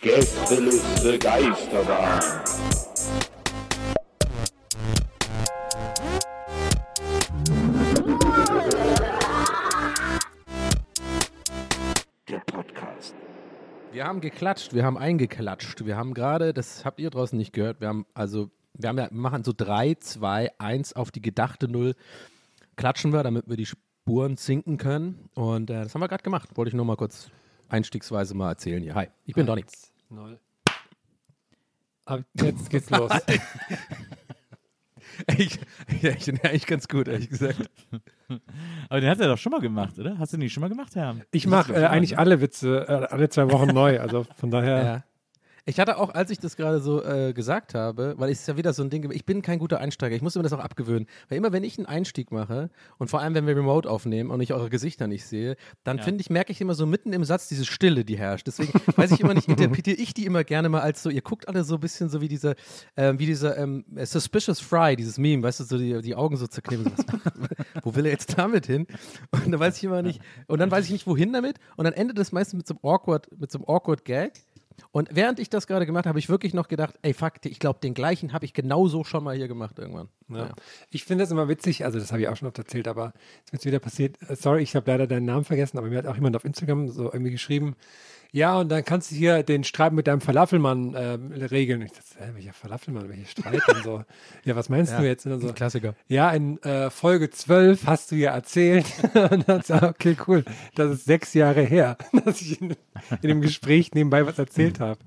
Gästeliste Geisterbahn. Der Podcast. Wir haben geklatscht, wir haben eingeklatscht. Wir haben gerade, das habt ihr draußen nicht gehört, wir haben also, wir, haben ja, wir machen so 3, 2, 1 auf die gedachte Null. Klatschen wir, damit wir die Spuren zinken können. Und äh, das haben wir gerade gemacht. Wollte ich nur mal kurz einstiegsweise mal erzählen hier. Hi, ich bin Donny. Null. Aber jetzt geht's los. Ich, ja, ich bin eigentlich ganz gut, ehrlich gesagt. Aber den hat er doch schon mal gemacht, oder? Hast du den nicht schon mal gemacht, Herr? Ich mache äh, eigentlich alle Witze äh, alle zwei Wochen neu. Also von daher. Ja. Ich hatte auch, als ich das gerade so äh, gesagt habe, weil es ist ja wieder so ein Ding, ich bin kein guter Einsteiger, ich muss mir das auch abgewöhnen. Weil immer, wenn ich einen Einstieg mache und vor allem, wenn wir Remote aufnehmen und ich eure Gesichter nicht sehe, dann finde ich, merke ich immer so mitten im Satz diese Stille, die herrscht. Deswegen weiß ich immer nicht, interpretiere ich die immer gerne mal als so, ihr guckt alle so ein bisschen so wie dieser, ähm, wie dieser ähm, Suspicious Fry, dieses Meme, weißt du, so die, die Augen so zerknippen. Wo will er jetzt damit hin? Und dann weiß ich immer nicht, und dann weiß ich nicht, wohin damit. Und dann endet das meistens mit so einem awkward, mit so einem awkward Gag. Und während ich das gerade gemacht habe, habe ich wirklich noch gedacht, ey, fuck, ich glaube, den gleichen habe ich genauso schon mal hier gemacht irgendwann. Ja. Ich finde das immer witzig, also das habe ich auch schon oft erzählt, aber es wird wieder passiert. Äh, Sorry, ich habe leider deinen Namen vergessen, aber mir hat auch jemand auf Instagram so irgendwie geschrieben, ja, und dann kannst du hier den Streit mit deinem Falafelmann ähm, regeln. Ich dachte, hä, welcher Falafelmann, welcher Streit und so. Ja, was meinst Ja, du jetzt? Und so, Klassiker. ja, in äh, Folge 12 hast du ja erzählt. und dann so, okay, cool. Das ist sechs Jahre her, dass ich in, in dem Gespräch nebenbei was erzählt habe.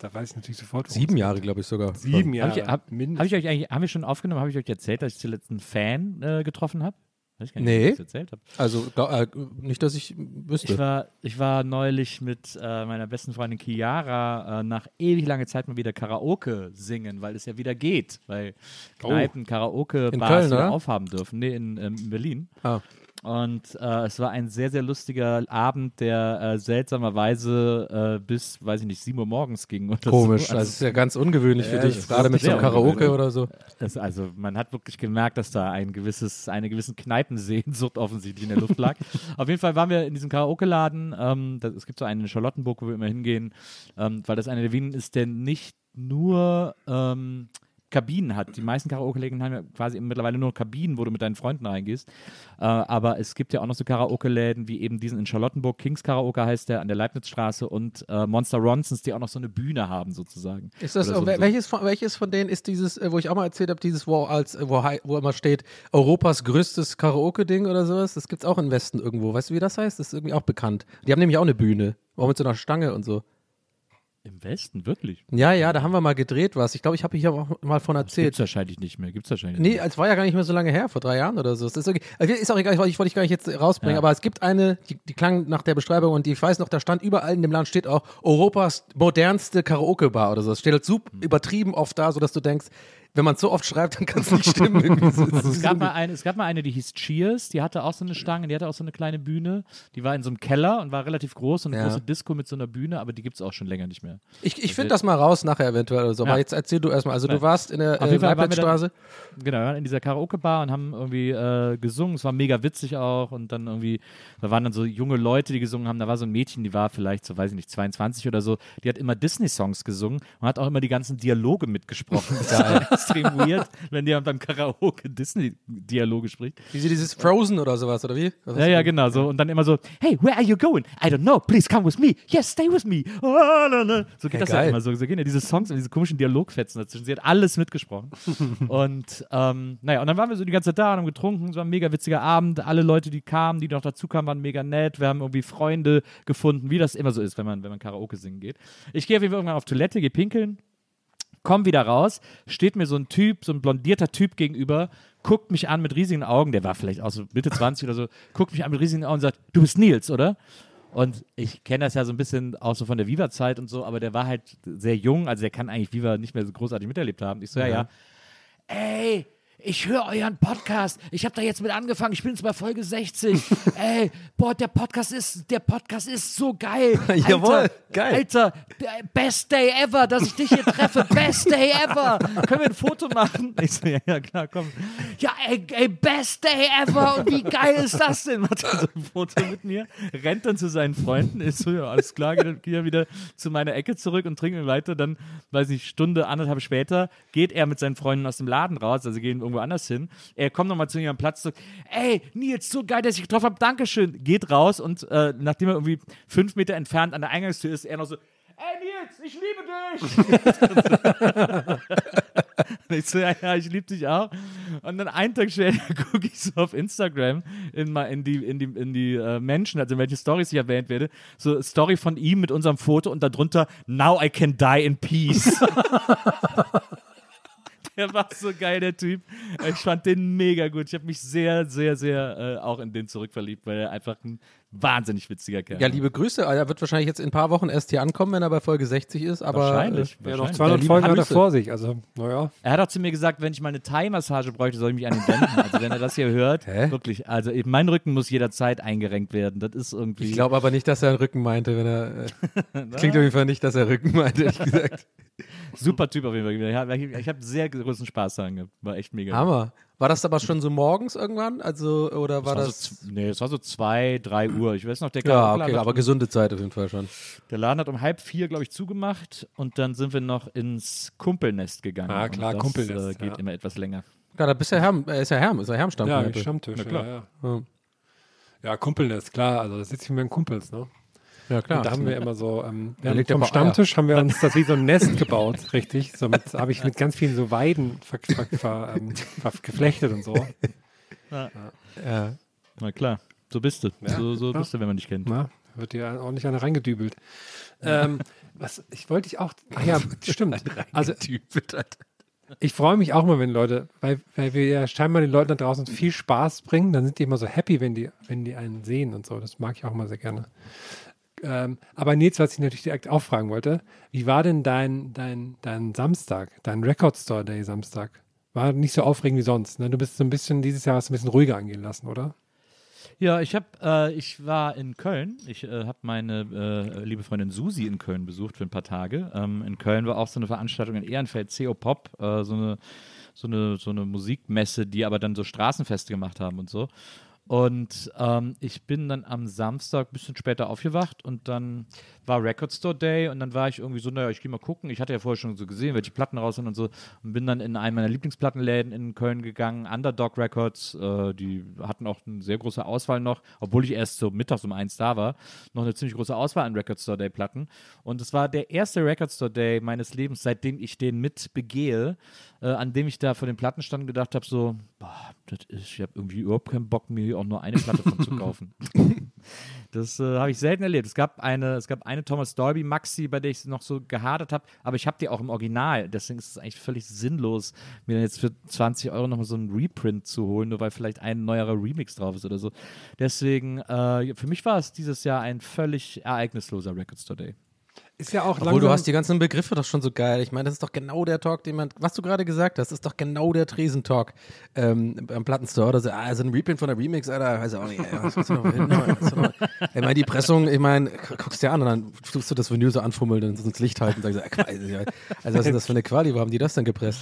Da weiß ich natürlich sofort. Sieben Jahre, glaube ich sogar. Sieben Habe Jahre. ich, hab, hab ich euch eigentlich, haben wir schon aufgenommen, habe ich euch erzählt, dass ich zuletzt einen Fan äh, getroffen habe? Weiß ich gar nicht, Nee. ob ich das erzählt habe. Also, äh, nicht, dass ich wüsste. Ich war, ich war neulich mit äh, meiner besten Freundin Chiara äh, nach ewig langer Zeit mal wieder Karaoke singen, weil es ja wieder geht, weil Kneipen, Karaoke, In Bars Köln, wieder oder? aufhaben dürfen. Nee, in, ähm, in Berlin. Ah. Und äh, es war ein sehr, sehr lustiger Abend, der äh, seltsamerweise äh, bis, weiß ich nicht, 7 Uhr morgens ging. Oder Komisch, So. das ist ja ganz ungewöhnlich für dich, gerade mit so einem Karaoke oder so. Das, also man hat wirklich gemerkt, dass da ein gewisses, eine gewisse Kneipensehnsucht offensichtlich in der Luft lag. Auf jeden Fall waren wir in diesem Karaoke-Laden. Ähm, das, es gibt so einen in Charlottenburg, wo wir immer hingehen, ähm, weil das einer der Wien ist, der nicht nur ähm, Kabinen hat. Die meisten Karaoke-Läden haben ja quasi mittlerweile nur Kabinen, wo du mit deinen Freunden reingehst. Äh, aber es gibt ja auch noch so Karaoke-Läden wie eben diesen in Charlottenburg, Kings Karaoke heißt der, an der Leibnizstraße und äh, Monster Ronsons, die auch noch so eine Bühne haben sozusagen. Ist das, so- wel- so- welches, von, welches von denen ist dieses, äh, wo ich auch mal erzählt habe, dieses, wo, als, wo, wo immer steht, Europas größtes Karaoke-Ding oder sowas? Das gibt es auch im Westen irgendwo. Weißt du, wie das heißt? Das ist irgendwie auch bekannt. Die haben nämlich auch eine Bühne. Auch mit so einer Stange und so. Im Westen, wirklich? Ja, ja, da haben wir mal gedreht was. Ich glaube, ich habe hier auch mal von Gibt erzählt. es wahrscheinlich nicht mehr. Gibt es wahrscheinlich Nee, es war ja gar nicht mehr so lange her, vor drei Jahren oder so. Es ist, okay. Also, ist auch egal, ich wollte ich wollte ich gar nicht jetzt rausbringen, Ja. aber es gibt eine, die, die klang nach der Beschreibung und die, ich weiß noch, da stand überall in dem Land steht auch Europas modernste Karaoke-Bar oder so. Es steht halt super übertrieben oft da, sodass du denkst, wenn man es so oft schreibt, dann kann es nicht stimmen. Es gab, mal eine, es gab mal eine, die hieß Cheers, die hatte auch so eine Stange, die hatte auch so eine kleine Bühne. Die war in so einem Keller und war relativ groß und eine Ja. große Disco mit so einer Bühne, aber die gibt es auch schon länger nicht mehr. ich ich finde das mal raus nachher eventuell oder so. Ja. Aber jetzt erzähl du erstmal. Also, Ja. du warst in der äh, Leibnizstraße. Genau, wir waren in dieser Karaoke-Bar und haben irgendwie äh, gesungen. Es war mega witzig auch. Und dann irgendwie, da waren dann so junge Leute, die gesungen haben. Da war so ein Mädchen, die war vielleicht so, weiß ich nicht, 22 oder so. Die hat immer Disney-Songs gesungen und hat auch immer die ganzen Dialoge mitgesprochen. Extrem weird, wenn jemand beim Karaoke Disney-Dialoge spricht. Wie sie dieses Frozen oder sowas, oder wie? Was Ja, ja, genau. So. Und dann immer so, hey, where are you going? I don't know. Please come with me. Yes, stay with me. Oh. So geht Ja, das ja geil. immer so. So gehen ja diese Songs und diese komischen Dialogfetzen dazwischen. Sie hat alles mitgesprochen. und ähm, naja, und dann waren wir so die ganze Zeit da und haben getrunken. Es war ein mega witziger Abend. Alle Leute, die kamen, die noch dazu kamen, waren mega nett. Wir haben irgendwie Freunde gefunden, wie das immer so ist, wenn man, wenn man Karaoke singen geht. Ich gehe auf jeden Fall irgendwann auf Toilette, gehe pinkeln komm wieder raus, steht mir so ein Typ, so ein blondierter Typ gegenüber, guckt mich an mit riesigen Augen, der war vielleicht auch so Mitte 20 oder so, guckt mich an mit riesigen Augen und sagt, du bist Nils, oder? Und ich kenne das ja so ein bisschen auch so von der Viva-Zeit und so, aber der war halt sehr jung, also der kann eigentlich Viva nicht mehr so großartig miterlebt haben. Ich so, ja, ja. Ey, ich höre euren Podcast. Ich habe da jetzt mit angefangen. Ich bin jetzt bei Folge 60. Ey, boah, der Podcast ist, der Podcast ist so geil. Alter, Jawohl, geil. Alter, best day ever, dass ich dich hier treffe. Best day ever. Können wir ein Foto machen? Ich so, ja, ja, klar, komm. Ja, ey, ey, best day ever. Und wie geil ist das denn? Macht er so ein Foto mit mir, rennt dann zu seinen Freunden, ist so, ja, alles klar, geht geht er wieder zu meiner Ecke zurück und trinkt weiter. Dann, weiß ich, Stunde, anderthalb später, geht er mit seinen Freunden aus dem Laden raus, also gehen irgendwo anders hin. Er kommt nochmal zu ihrem Platz zurück. Ey, Nils, so geil, dass ich getroffen habe. Dankeschön. Geht raus und äh, nachdem er irgendwie fünf Meter entfernt an der Eingangstür ist, er noch so, Ey Nils, ich liebe dich! ich so, ja, ja, ich liebe dich auch. Und dann einen Tag später gucke ich so auf Instagram in, in die, in die, in die äh, Menschen, also in welche Stories ich erwähnt werde, so Story von ihm mit unserem Foto und darunter Now I can die in peace. Der war so geil, der Typ. Ich fand den mega gut. Ich habe mich sehr, sehr, sehr äh, auch in den zurückverliebt, weil er einfach ein wahnsinnig witziger Kerl Ja, liebe Grüße. Er wird wahrscheinlich jetzt in ein paar Wochen erst hier ankommen, wenn er bei Folge 60 ist. Aber Wahrscheinlich. Äh, Ja, noch wahrscheinlich. 200 liebe Folgen hat er vor sich. Also, naja. Er hat auch zu mir gesagt, wenn ich mal eine Thai-Massage bräuchte, soll ich mich an ihn wenden. Also wenn er das hier hört, Hä? wirklich, also mein Rücken muss jederzeit eingerenkt werden. Das ist irgendwie. ich glaube aber nicht, dass er einen Rücken meinte, wenn er. Äh, klingt auf jeden Fall nicht, dass er Rücken meinte, ehrlich gesagt. super Typ auf jeden Fall. Ich habe sehr großen Spaß daran gehabt. War echt mega. Hammer. War das aber schon so morgens irgendwann? Also, oder war Das war, das. so, nee, es war so zwei, drei Uhr. Ich weiß noch, der, ja, okay, aber um, gesunde Zeit auf jeden Fall schon. der Laden hat um halb vier, glaube ich, zugemacht und dann sind wir noch ins Kumpelnest gegangen. Ah, klar, und das, Kumpelnest, Äh, geht ja. immer etwas länger. Ja, da bist du Herm, er ist ja Herm, ist ja Ja, Herm-Stammkneipe. Stammtisch. Na klar. Ja, ja. Ja. ja, Kumpelnest, klar. Also, da sitze ich mit meinen Kumpels, ne? Ja, klar. Und da haben wir immer so, ähm, wir haben vom Eier. Stammtisch haben wir uns das wie so ein Nest gebaut, richtig. So habe ich mit ganz vielen so Weiden ver, ver, ver, ähm, ver, geflechtet und so. ja. Na klar, so bist du. so so ja. bist du, wenn man dich kennt. Na, wird dir ordentlich eine reingedübelt. Ähm, was, ich wollte dich auch, ach ja, stimmt. Also, ich freue mich auch mal, wenn Leute, weil, weil wir ja scheinbar den Leuten da draußen viel Spaß bringen, dann sind die immer so happy, wenn die, wenn die einen sehen und so. Das mag ich auch mal sehr gerne. Ähm, aber Nils, was ich natürlich direkt auch fragen wollte, wie war denn dein, dein, dein Samstag, dein Record Store Day Samstag? War nicht so aufregend wie sonst. Ne? Du bist so ein bisschen, dieses Jahr hast du ein bisschen ruhiger angehen lassen, oder? Ja, ich habe, äh, ich war in Köln. Ich äh, habe meine äh, liebe Freundin Susi in Köln besucht für ein paar Tage. Ähm, in Köln war auch so eine Veranstaltung in Ehrenfeld, CO Pop, äh, so eine so eine so eine Musikmesse, die aber dann so Straßenfeste gemacht haben und so. Und ähm, ich bin dann am Samstag ein bisschen später aufgewacht und dann war Record Store Day und dann war ich irgendwie so, naja, ich gehe mal gucken. Ich hatte ja vorher schon so gesehen, welche Platten raus sind und so und bin dann in einen meiner Lieblingsplattenläden in Köln gegangen, Underdog Records. Äh, die hatten auch eine sehr große Auswahl noch, obwohl ich erst so mittags um eins da war, noch eine ziemlich große Auswahl an Record Store Day Platten. Und es war der erste Record Store Day meines Lebens, seitdem ich den mit begehe, äh, an dem ich da vor dem Plattenstand gedacht habe, so, boah, das ist, ich habe irgendwie überhaupt keinen Bock, mir auch nur eine Platte von zu kaufen. Das äh, habe ich selten erlebt. Es gab eine, es gab eine Thomas Dolby Maxi, bei der ich noch so gehadert habe, aber ich habe die auch im Original. Deswegen ist es eigentlich völlig sinnlos, mir jetzt für 20 Euro nochmal so einen Reprint zu holen, nur weil vielleicht ein neuerer Remix drauf ist oder so. Deswegen, äh, für mich war es dieses Jahr ein völlig ereignisloser Record Store Day. Ist ja auch Obwohl, du hast die ganzen Begriffe doch schon so geil. Ich meine, das ist doch genau der Talk, den man, was du gerade gesagt hast, ist doch genau der Tresentalk ähm, beim Plattenstore. Oder so, ah, also ein Reprint von der Remix, Alter, weiß ich auch nicht. Ey, was noch hin? Noch- Ich meine, die Pressung, ich meine, gu- guckst dir an und dann tust du das Vinyl so anfummeln und ins Licht halten und sagst, ja. also was ist denn das für eine Quali? Wo haben die das denn gepresst?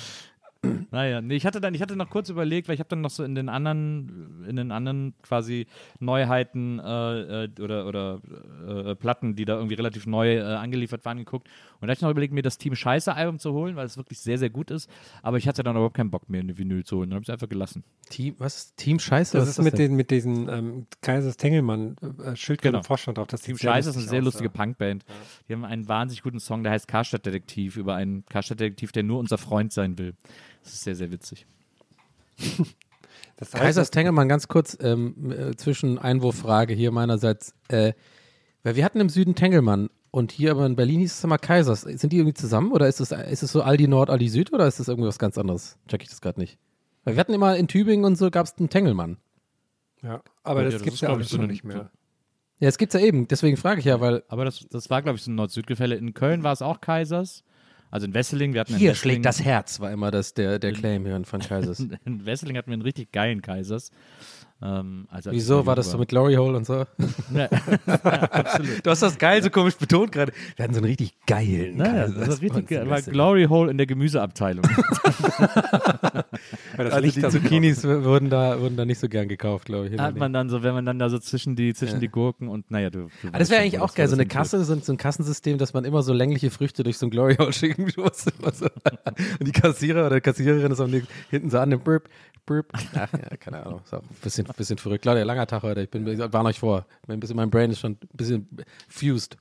Naja, nee, ich hatte dann, ich hatte noch kurz überlegt, weil ich habe dann noch so in den anderen, in den anderen quasi Neuheiten äh, äh, oder, oder äh, Platten, die da irgendwie relativ neu äh, angeliefert waren, geguckt. Und da hatte ich noch überlegt, mir das Team Scheiße-Album zu holen, weil es wirklich sehr, sehr gut ist. Aber ich hatte dann überhaupt keinen Bock mehr, eine Vinyl zu holen. Dann habe ich es einfach gelassen. Team, was? Team Scheiße? Das was ist mit, denn? den, mit diesen ähm, Kaisers Tengelmann äh, Schild Genau. Vorstand drauf. Das Team Scheiße ist eine sehr aus, lustige ja. Punkband. Die haben einen wahnsinnig guten Song, der heißt Karstadt-Detektiv, über einen Karstadt-Detektiv, der nur unser Freund sein will. Das ist sehr, sehr witzig. Das heißt, Kaisers Tengelmann, ganz kurz ähm, äh, zwischen Einwurffrage hier meinerseits. Äh, weil wir hatten im Süden Tengelmann und hier aber in Berlin hieß es immer Kaisers. Sind die irgendwie zusammen oder ist es, ist es so Aldi Nord, Aldi Süd oder ist das irgendwie was ganz anderes? Check ich das gerade nicht. Weil wir hatten immer in Tübingen und so gab es einen Tengelmann. ja, aber Ja, das das gibt es ja alles ich, so nicht mehr. Ja, es gibt's ja eben, deswegen frage ich ja, weil Aber das, das war, glaube ich, so ein Nord-Süd-Gefälle. In Köln war es auch Kaisers. Also in Wesseling, wir hatten hier schlägt das Herz, war immer das, der, der Claim hier von Kaisers. In Wesseling hatten wir einen richtig geilen Kaisers. Ähm, also Wieso war das so mit Glory Hole und so? Ja, Du hast das geil so komisch betont gerade. Wir hatten so einen richtig geilen Naja, das war richtig geil. War. Glory Hole in der Gemüseabteilung. Weil das Also Licht die so Zucchinis wurden da, wurden da nicht so gern gekauft, glaube ich. hat man dann so, wenn man dann da so zwischen die, zwischen die Gurken und naja, du. du Ah, das wäre eigentlich auch geil, so eine. Kasse, so, so ein Kassensystem, dass man immer so längliche Früchte durch so ein Glory Hole schicken muss. So. Und die Kassierer oder Kassiererin ist am nächsten- hinten so an dem Burp, Burp. Ach ja, keine Ahnung. Ist auch ein bisschen, bisschen verrückt. Claudia, langer Tag heute. Ich bin, ich warne euch vor. Mein, bisschen, mein Brain ist schon ein bisschen fused.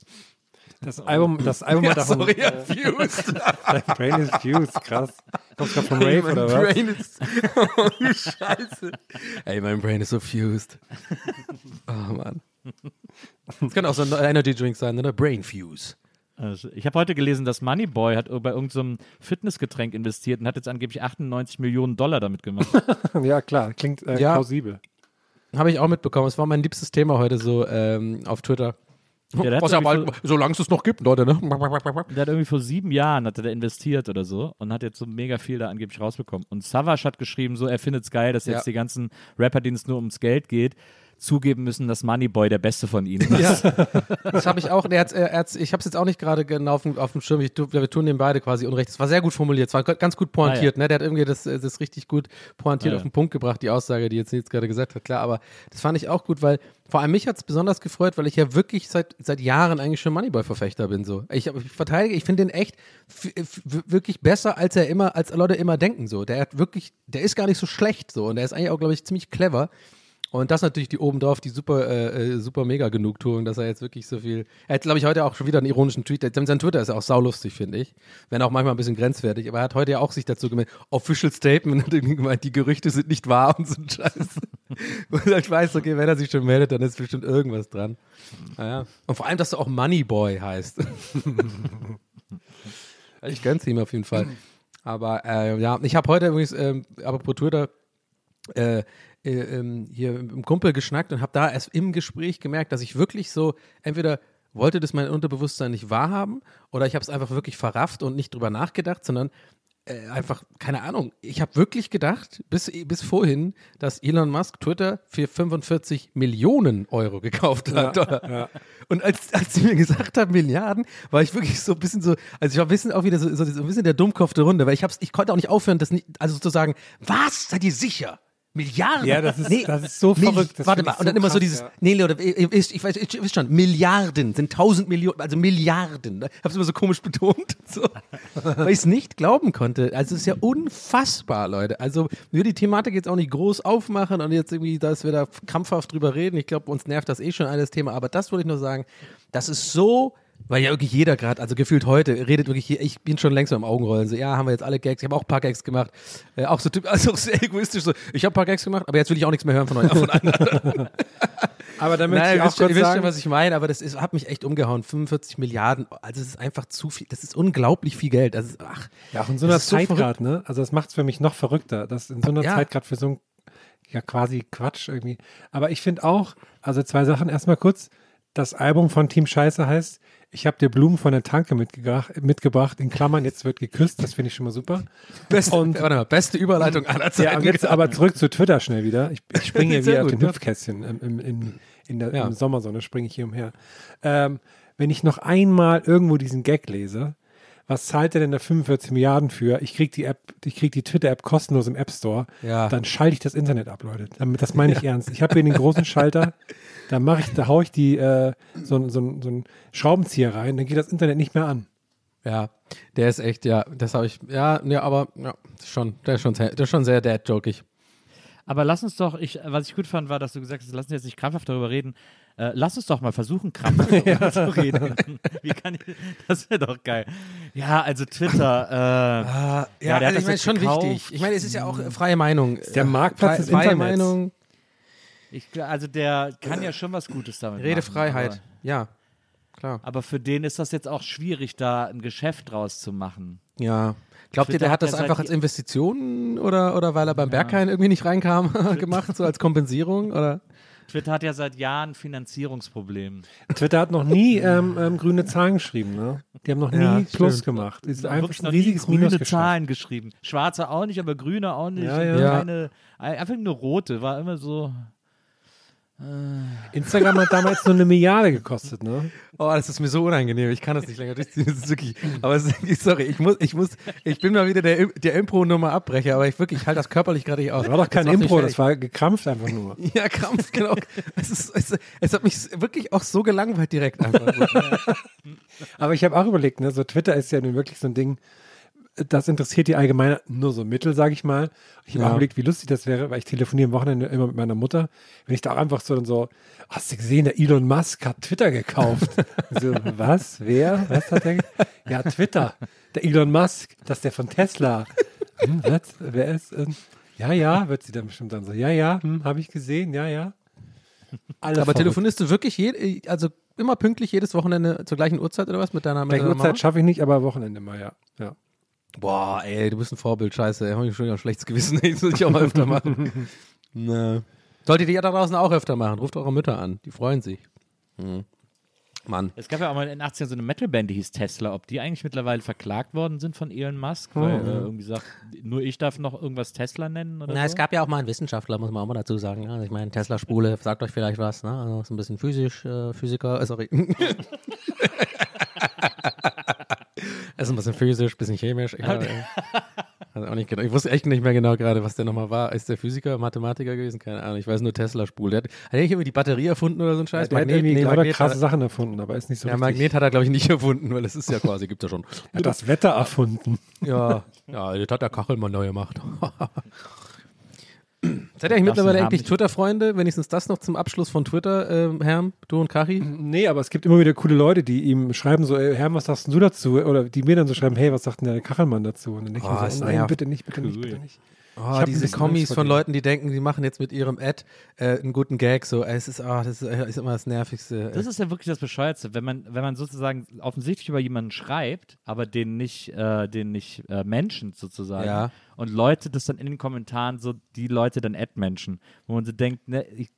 Das Album, das Album hat davon. sorry, ja, äh, fused. dein Brain ist fused, krass. Kommst gerade vom Rave mein oder was? Brain ist. Oh, Scheiße. Ey, mein Brain ist so fused. Oh, Mann. Das könnte auch so ein Energy Drink sein, oder? Brain Fuse. Also, ich habe heute gelesen, dass Moneyboy hat bei irgendeinem so einem Fitnessgetränk investiert und hat jetzt angeblich 98 Millionen Dollar damit gemacht. Ja, klar, klingt äh, Ja. plausibel. Habe ich auch mitbekommen. Es war mein liebstes Thema heute so ähm, auf Twitter. Der hat Was ja bald, solange es es noch gibt, Leute, ne? Der hat irgendwie vor sieben Jahren hat er da investiert oder so und hat jetzt so mega viel da angeblich rausbekommen. Und Savage hat geschrieben, so er findet es geil, dass Ja. jetzt die ganzen Rapper, denen es nur ums Geld geht, zugeben müssen, dass Moneyboy der Beste von ihnen ist. Ja, das habe ich auch. Er hat's, er hat's, ich habe es jetzt auch nicht gerade genau auf dem, auf dem Schirm. Ich, wir tun dem beide quasi Unrecht. Es war sehr gut formuliert. Es war ganz gut pointiert. Ne? Der hat irgendwie das, das richtig gut pointiert Ah, ja. auf den Punkt gebracht, die Aussage, die jetzt Nils gerade gesagt hat. Klar, aber das fand ich auch gut, weil vor allem mich hat es besonders gefreut, weil ich ja wirklich seit, seit Jahren eigentlich schon Moneyboy-Verfechter bin. So. Ich, ich verteidige, ich finde den echt wirklich besser, als er immer, als Leute immer denken. So. Der hat wirklich, der ist gar nicht so schlecht so und der ist eigentlich auch, glaube ich, ziemlich clever. Und das natürlich die obendrauf, die super, äh, äh, super mega Genugtuung, dass er jetzt wirklich so viel. Er hat, glaube ich, heute auch schon wieder einen ironischen Tweet. Sein Twitter ist ja auch saulustig, finde ich. Wenn auch manchmal ein bisschen grenzwertig. Aber er hat heute ja auch sich dazu gemeldet. Official Statement hat irgendwie gemeint, die Gerüchte sind nicht wahr und so ein Scheiß. und ich weiß, okay, wenn er sich schon meldet, dann ist bestimmt irgendwas dran. Naja. Und vor allem, dass du auch Moneyboy heißt. ich gönn's ihm auf jeden Fall. Aber äh, ja, ich habe heute übrigens, ähm, apropos Twitter, äh, äh, ähm, hier mit einem Kumpel geschnackt und habe da erst im Gespräch gemerkt, dass ich wirklich so entweder wollte das mein Unterbewusstsein nicht wahrhaben oder ich habe es einfach wirklich verrafft und nicht drüber nachgedacht, sondern äh, einfach, keine Ahnung, ich habe wirklich gedacht, bis, bis vorhin, dass Elon Musk Twitter für 45 Millionen Euro gekauft hat. Dollar. Und als, als sie mir gesagt haben, Milliarden, war ich wirklich so ein bisschen so, also ich war ein bisschen auch wieder so, so, so ein bisschen der Dummkopf der Runde, weil ich hab's, ich konnte auch nicht aufhören, das nicht, also sozusagen, was? Seid ihr sicher? Milliarden? Ja, das ist- das ist so verrückt, das Warte mal, ich und dann so immer so krass, dieses, ja. nee, oder, ich, ich, weiß, ich, ich weiß schon, Milliarden sind tausend Millionen, also Milliarden. Ich hab's immer so komisch betont, so, weil ich es nicht glauben konnte. Also es ist ja unfassbar, Leute. Also wir die Thematik jetzt auch nicht groß aufmachen und jetzt irgendwie, dass wir da krampfhaft drüber reden. Ich glaube, uns nervt das eh schon alles Thema, aber das wollte ich nur sagen, das ist so weil ja wirklich jeder gerade, also gefühlt heute, redet wirklich, hier, ich bin schon längst beim Augenrollen. So, ja, haben wir jetzt alle Gags. Ich habe auch ein paar Gags gemacht. Äh, auch so typ, also sehr egoistisch. So, ich habe ein paar Gags gemacht, aber jetzt will ich auch nichts mehr hören von euch. Von anderen. Aber da möchte Nein, ich ihr auch wisst, schon, kurz ihr wisst schon, was ich meine, aber das ist, hat mich echt umgehauen. 45 Milliarden, also es ist einfach zu viel. Das ist unglaublich viel Geld. Das ist, ach, ja, auch in so einer so Zeit verrückt. gerade, ne? Also das macht es für mich noch verrückter, dass in so einer Ja. Zeit gerade für so ein ja quasi Quatsch irgendwie. Aber ich finde auch, also zwei Sachen. Erstmal kurz, das Album von Team Scheiße heißt Ich habe dir Blumen von der Tanke mitgebracht, in Klammern, jetzt wird geküsst, das finde ich schon mal super. beste, Und- warte mal, beste Überleitung aller Zeiten. Ja, jetzt aber zurück zu Twitter schnell wieder. Ich, ich springe hier wieder auf gut, den ja. Hüpfkästchen. Im, im, in, in der Ja. Sommersonne springe ich hier umher. Ähm, wenn ich noch einmal irgendwo diesen Gag lese, was zahlt der denn da 45 Milliarden für? Ich krieg die App, ich krieg die Twitter-App kostenlos im App Store. Ja. Dann schalte ich das Internet ab, Leute. Das meine ich ernst. Ich habe hier den großen Schalter, da mache ich, da hau ich die äh, so, so, so einen Schraubenzieher rein, dann geht das Internet nicht mehr an. Ja, der ist echt, ja, das habe ich, ja, ja, aber ja, schon, der ist schon, sehr- der ist schon sehr dad-jokig. Aber lass uns doch, ich, was ich gut fand, war, dass du gesagt hast, lass uns jetzt nicht krampfhaft darüber reden. Äh, lass uns doch mal versuchen, krampfhaft darüber zu reden. Wie kann ich, das wäre doch geil. Ja, also Twitter. Äh, Ja, Ja, der hat also ich das meine, jetzt ist schon gekauft. wichtig. Ich meine, es ist ja auch äh, freie Meinung. der Marktplatz des freie Internets. Meinung, ich, also der kann ja schon was Gutes damit Redefreiheit. machen. Ja, klar. Aber, aber für den ist das jetzt auch schwierig, da ein Geschäft draus zu machen. Ja. Glaubt ihr, der hat das ja einfach als Investition oder, oder weil er beim Berghain irgendwie nicht reinkam gemacht, so als Kompensierung? Oder? Twitter hat ja seit Jahren Finanzierungsprobleme. Twitter hat noch nie ähm, ähm, grüne Zahlen geschrieben, ne? Die haben noch nie Ja, Plus stimmt. gemacht. Ist einfach ein noch nie riesiges grüne Minus. Zahlen geschrieben. Schwarze auch nicht, aber grüne auch nicht. Ja, ja. Keine, einfach eine rote, war immer so. Instagram hat damals nur eine Milliarde gekostet, ne? Oh, das ist mir so unangenehm. Ich kann das nicht länger durchziehen. Das ist wirklich. Aber es ist, sorry, ich muss, ich muss, ich bin mal wieder der, der Impro-Nummer abbrecher, aber ich wirklich, ich halte das körperlich gerade nicht aus. Das war doch kein mich Impro, das war gekrampft einfach nur. Ja, Krampf, genau. es, ist, es, es hat mich wirklich auch so gelangweilt direkt einfach. Aber ich habe auch überlegt, ne, so Twitter ist ja nun wirklich so ein Ding, das interessiert die Allgemeine nur so mittel, sage ich mal. Ich habe Ja. überlegt, wie lustig das wäre, weil ich telefoniere am Wochenende immer mit meiner Mutter. Wenn ich da auch einfach so dann so, hast du gesehen, der Elon Musk hat Twitter gekauft. so, was? Wer? Was hat der? Ja, Twitter. Der Elon Musk, das ist der von Tesla. Hm, was? Wer ist? ähm, Ja, ja, wird sie dann bestimmt dann so. Ja, ja, hm, habe ich gesehen, ja, ja. Alle Aber telefonierst du wirklich, je, also immer pünktlich jedes Wochenende zur gleichen Uhrzeit oder was mit deiner, mit Gleiche? Uhrzeit schaffe ich nicht, aber Wochenende mal, ja. ja. Boah, ey, du bist ein Vorbild, scheiße. Ich habe schon wieder ein schlechtes Gewissen. Das muss ich auch mal öfter machen. ne. Solltet ihr da draußen auch öfter machen. Ruft eure Mütter an. Die freuen sich. Hm. Mann. Es gab ja auch mal in den 80ern so eine Metalband, die hieß Tesla. Ob die eigentlich mittlerweile verklagt worden sind von Elon Musk, weil äh, irgendwie sagt, nur ich darf noch irgendwas Tesla nennen oder Na, so? es gab ja auch mal einen Wissenschaftler, muss man auch mal dazu sagen. Also ich meine, Tesla-Spule sagt euch vielleicht was, ne? Also ist ein bisschen physisch, äh, Physiker, äh, sorry. Es ist ein bisschen physisch, ein bisschen chemisch. Ich, habe, also auch nicht genau. ich wusste echt nicht mehr genau gerade, was der nochmal war. Ist der Physiker, Mathematiker gewesen? Keine Ahnung. Ich weiß nur Tesla-Spule. Der Hat, hat er nicht irgendwie die Batterie erfunden oder so ein Scheiß? Der hat irgendwie nee, Magnet, krasse hat, Sachen erfunden, aber ist nicht so ja, richtig. Magnet hat er, glaube ich, nicht erfunden, weil das ist ja quasi, gibt ja schon. Er hat das Wetter erfunden. Ja, ja, das hat der Kachelmann neu gemacht. Seid ihr eigentlich mittlerweile Namen Twitter-Freunde? Wenigstens das noch zum Abschluss von Twitter, ähm, Herm, du und Kari? Nee, aber es gibt immer wieder coole Leute, die ihm schreiben so, ey, Herr, was sagst du dazu? Oder die mir dann so schreiben, hey, was sagt denn der Kachelmann dazu? Und dann denke ich Oh, mir ist so, oh nein, bitte nicht, bitte nicht, bitte nicht. Oh, diese Kommis von. Leuten, die denken, die machen jetzt mit ihrem Ad äh, einen guten Gag. So, es ist, ah, das ist, ist immer das Nervigste. Das ist ja wirklich das Bescheuerste, wenn man, wenn man sozusagen offensichtlich über jemanden schreibt, aber den nicht, äh, den nicht äh, Menschen sozusagen. Ja. Und Leute das dann in den Kommentaren so, die Leute dann Ad-Menschen, wo man so denkt, ne, ich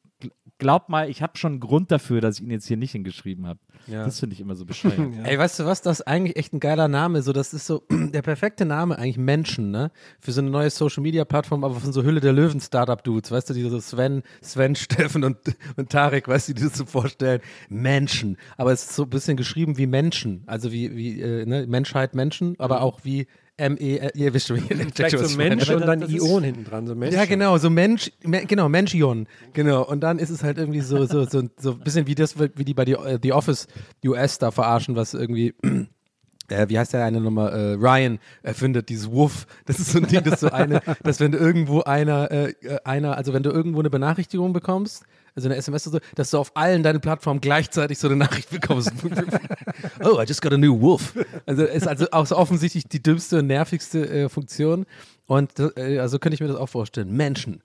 glaub mal, ich habe schon einen Grund dafür, dass ich ihn jetzt hier nicht hingeschrieben habe. Ja. Das finde ich immer so bescheuert. Ey, weißt du was? Das ist eigentlich echt ein geiler Name. So, das ist so der perfekte Name eigentlich Menschen, ne? Für so eine neue Social Media Plattform, aber von so Hülle der Löwen Startup Dudes, weißt du, die so Sven, Sven, Steffen und, und Tarek, weißt du, die das so vorstellen. Menschen. Aber es ist so ein bisschen geschrieben wie Menschen. Also wie, wie, äh, ne? Menschheit, Menschen, aber auch wie M-E, äh, ihr wisst schon, Vielleicht so. Mensch und dann Ion hinten dran, so Mensch. Ja, genau, so Mensch, me, genau, Menchion, genau. Und dann ist es halt irgendwie so, so, so, so ein bisschen wie das, wie die bei The, äh, Office US da verarschen, was irgendwie, äh, wie heißt der eine nochmal, äh, Ryan erfindet dieses Wuff. Das ist so ein Ding, das so eine, dass wenn du irgendwo einer, äh, äh, einer, also wenn du irgendwo eine Benachrichtigung bekommst, also eine SMS oder so, dass du auf allen deinen Plattformen gleichzeitig so eine Nachricht bekommst. oh, I just got a new wolf. Also ist also auch so offensichtlich die dümmste und nervigste äh, Funktion. Und äh, also könnte ich mir das auch vorstellen. Menschen.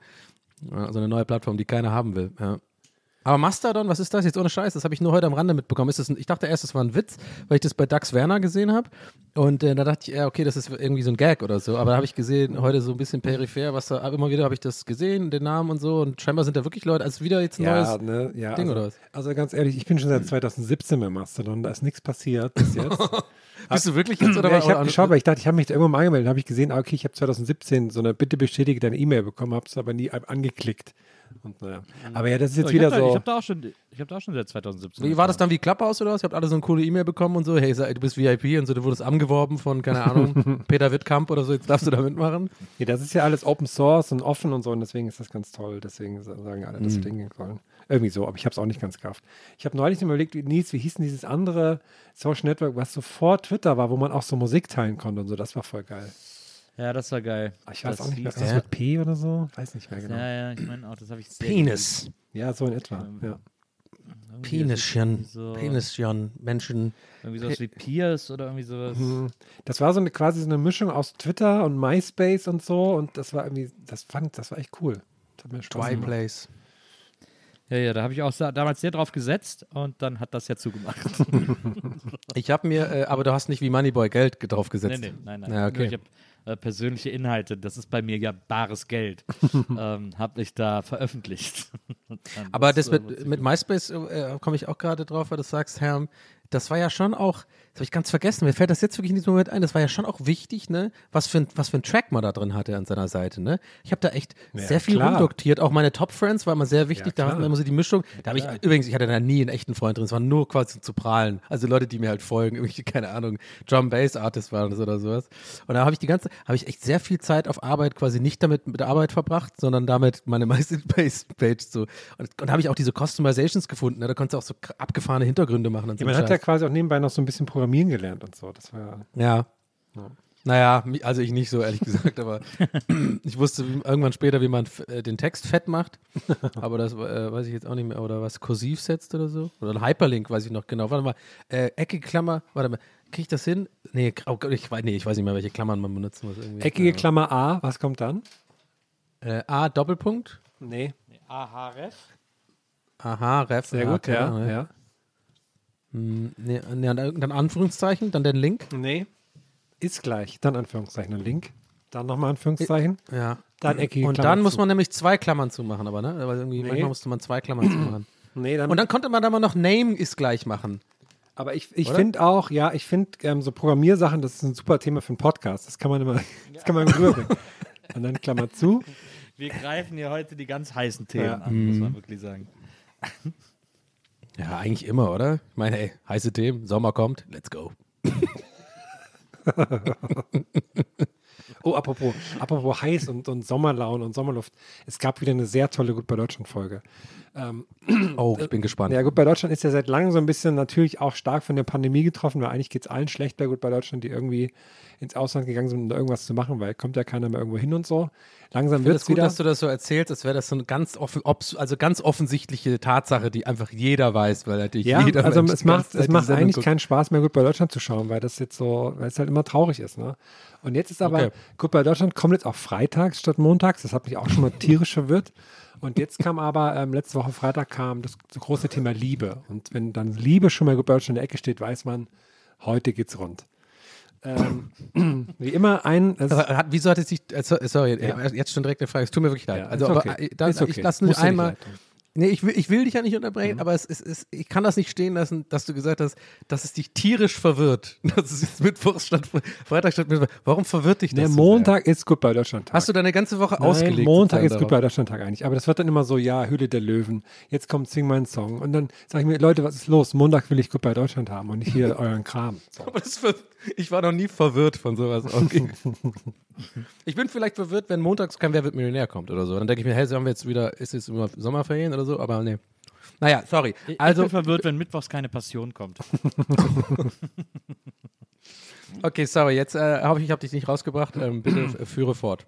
Ja, also eine neue Plattform, die keiner haben will. Ja. Aber Mastodon, was ist das jetzt ohne Scheiß? Das habe ich nur heute am Rande mitbekommen. Ist das ein, ich dachte erst, das war ein Witz, weil ich das bei Dax Werner gesehen habe. Und äh, da dachte ich, ja, okay, das ist irgendwie so ein Gag oder so. Aber da habe ich gesehen, heute so ein bisschen peripher, was da, immer wieder habe ich das gesehen, den Namen und so. Und scheinbar sind da wirklich Leute, also wieder jetzt ein Ja, neues. ne, ja. Ding also, oder was? Also ganz ehrlich, ich bin schon seit 2017 bei Mastodon, da ist nichts passiert bis jetzt. Bist du wirklich jetzt oder ja, ich habe geschaut, weil ich dachte, ich habe mich da irgendwann mal angemeldet, habe ich gesehen, ah, okay, ich habe 2017 so eine Bitte bestätige deine E-Mail bekommen, habe es aber nie angeklickt. Und, naja. Aber ja, das ist jetzt ich wieder hab da, so. Ich habe da auch schon, ich habe da auch schon seit 2017. Wie war das dann wie Clubhouse oder was? Ihr habt alle so eine coole E-Mail bekommen und so, hey, du bist VIP und so, du wurdest angeworben von, keine Ahnung, Peter Wittkamp oder so, jetzt darfst du da mitmachen. Ja, das ist ja alles Open Source und offen und so und deswegen ist das ganz toll. Deswegen sa- sagen alle, Mhm. dass wir hingehen sollen. Irgendwie so, aber ich habe es auch nicht ganz gerafft. Ich habe neulich überlegt, wie, Nils, wie hieß denn dieses andere Social Network, was so vor Twitter war, wo man auch so Musik teilen konnte und so. Das war voll geil. Ja, das war geil. Aber Ich weiß das auch nicht mehr, ist das Ja. mit P oder so? Weiß nicht mehr genau. Ja, Ja, ja, ich meine auch, das habe ich sehr Penis. so in etwa. Ähm, Ja. Penischen. so- Penischen. Menschen. Irgendwie sowas wie Pierce oder irgendwie sowas. Mhm. Das war so eine quasi so eine Mischung aus Twitter und MySpace und so und das war irgendwie, das fand, das war echt cool. Das hat mir Spaß Dry gemacht. Place. Ja, ja, da habe ich auch damals sehr drauf gesetzt und dann hat das ja zugemacht. Ich habe mir, äh, aber du hast nicht wie Moneyboy Geld ge- drauf nee, gesetzt. nee, nein, nein. Ja, okay. Ich habe äh, persönliche Inhalte, das ist bei mir ja bares Geld, ähm, habe ich da veröffentlicht. Aber ist, das äh, mit, mit MySpace äh, komme ich auch gerade drauf, weil du sagst, Herr, das war ja schon auch, das habe ich ganz vergessen, mir fällt das jetzt wirklich in diesem Moment ein, das war ja schon auch wichtig, ne, was für ein, was für ein Track man da drin hatte an seiner Seite, ne. Ich habe da echt Ja, sehr viel klar. rumdoktiert, auch meine Top Friends war immer sehr wichtig, Ja, da hatten wir immer so die Mischung, da habe ich, übrigens, ich hatte da nie einen echten Freund drin, es war nur quasi zu prahlen, also Leute, die mir halt folgen, irgendwie, keine Ahnung, Drum Bass Artists waren das oder sowas. Und da habe ich die ganze, habe ich echt sehr viel Zeit auf Arbeit quasi nicht damit mit der Arbeit verbracht, sondern damit meine MySpace-Page so. Und, und habe ich auch diese Customizations gefunden, ne? da konntest du auch so abgefahrene Hintergründe machen und so. Ja, man einen hat ja quasi auch nebenbei noch so ein bisschen Programmieren gelernt und so. Das war ja. Naja, mi- also ich nicht so, ehrlich gesagt, aber ich wusste irgendwann später, wie man äh, den Text fett macht, aber das äh, weiß ich jetzt auch nicht mehr, oder was, kursiv setzt oder so, oder ein Hyperlink, weiß ich noch genau, warte mal, äh, eckige Klammer, warte mal, kriege ich das hin? Nee, oh Gott, ich, nee, ich weiß nicht mehr, welche Klammern man benutzen muss. Irgendwie. eckige Ja. Klammer A, was kommt dann? Äh, A, Doppelpunkt, Nee. Ahref? aha, Ref. Sehr aha, gut, ja. Ja. Hm, Nee, nee, dann Anführungszeichen, dann den Link. Nee. Ist gleich. Dann Anführungszeichen ein Link. Dann nochmal Anführungszeichen. Ja. Dann eckige Und Klammer dann muss zu. man nämlich zwei Klammern zumachen, aber ne? Weil irgendwie Nee. manchmal musste man zwei Klammern zumachen. Nee, dann, Und dann konnte man da mal noch Name ist gleich machen. aber ich, ich finde auch, ja, ich finde ähm, so Programmiersachen, das ist ein super Thema für einen Podcast. Das kann man immer, das kann man immer rüberbringen. Und dann Klammer zu. Wir greifen hier heute die ganz heißen Themen Ja. an, muss man wirklich sagen. Ja, eigentlich immer, oder? Ich meine, ey, heiße Themen, Sommer kommt, let's go. Oh, apropos, apropos heiß und, und Sommerlaune und Sommerluft. Es gab wieder eine sehr tolle Gut bei Deutschland Folge. Oh, ich bin gespannt. Ja, gut, bei Deutschland ist ja seit langem so ein bisschen natürlich auch stark von der Pandemie getroffen, weil eigentlich geht es allen schlecht bei gut bei Deutschland, die irgendwie ins Ausland gegangen sind, um da irgendwas zu machen, weil kommt ja keiner mehr irgendwo hin und so. Langsam wird es es gut, wieder. dass du das so erzählst, als wäre das so eine ganz, offen, also ganz offensichtliche Tatsache, die einfach jeder weiß, weil natürlich ja, jeder also es macht, es macht eigentlich guckt. keinen Spaß mehr, gut bei Deutschland zu schauen, weil das jetzt so, weil es halt immer traurig ist. Ne? Und jetzt ist aber, Okay. gut bei Deutschland kommt jetzt auch freitags statt montags. Das hat mich auch schon mal tierisch verwirrt. Und jetzt kam aber, ähm, letzte Woche Freitag kam das, das große Thema Liebe. Und wenn dann Liebe schon mal gut bei Deutschland in der Ecke steht, weiß man, heute geht's rund. Ähm, wie immer ein, es- Aber hat, wieso hat es sich, äh, so- sorry, Ja. äh, jetzt schon direkt eine Frage, es tut mir wirklich leid. Ja, also, ist aber, okay. äh, dann, Ist okay. ich lasse nur einmal, nee, ich will, ich will dich ja nicht unterbrechen, Mhm. aber es ist, es, ich kann das nicht stehen lassen, dass du gesagt hast, dass es dich tierisch verwirrt. Das ist jetzt Mittwoch statt Freitag statt Mittwoch. Warum verwirrt dich das? der so Montag ist gut bei Deutschland. sehr? Hast du deine ganze Woche Nein, ausgelegt? Montag ist sozusagen gut bei darauf? Deutschland Tag eigentlich. Aber das wird dann immer so, ja, Hülle der Löwen. Jetzt kommt Sing meinen Song. Und dann sage ich mir, Leute, was ist los? Montag will ich gut bei Deutschland haben und nicht hier euren Kram. So. Aber das ver- ich war noch nie verwirrt von sowas. Okay. ich bin vielleicht verwirrt, wenn montags kein Wer wird Millionär kommt oder so. Dann denke ich mir, hey, haben wir jetzt wieder, ist jetzt immer Sommerferien oder so? Aber nee. Naja, sorry. Ich Also, bin verwirrt, wenn mittwochs keine Passion kommt. okay, sorry, jetzt äh, hoffe ich, ich habe dich nicht rausgebracht. Ähm, bitte f- führe fort.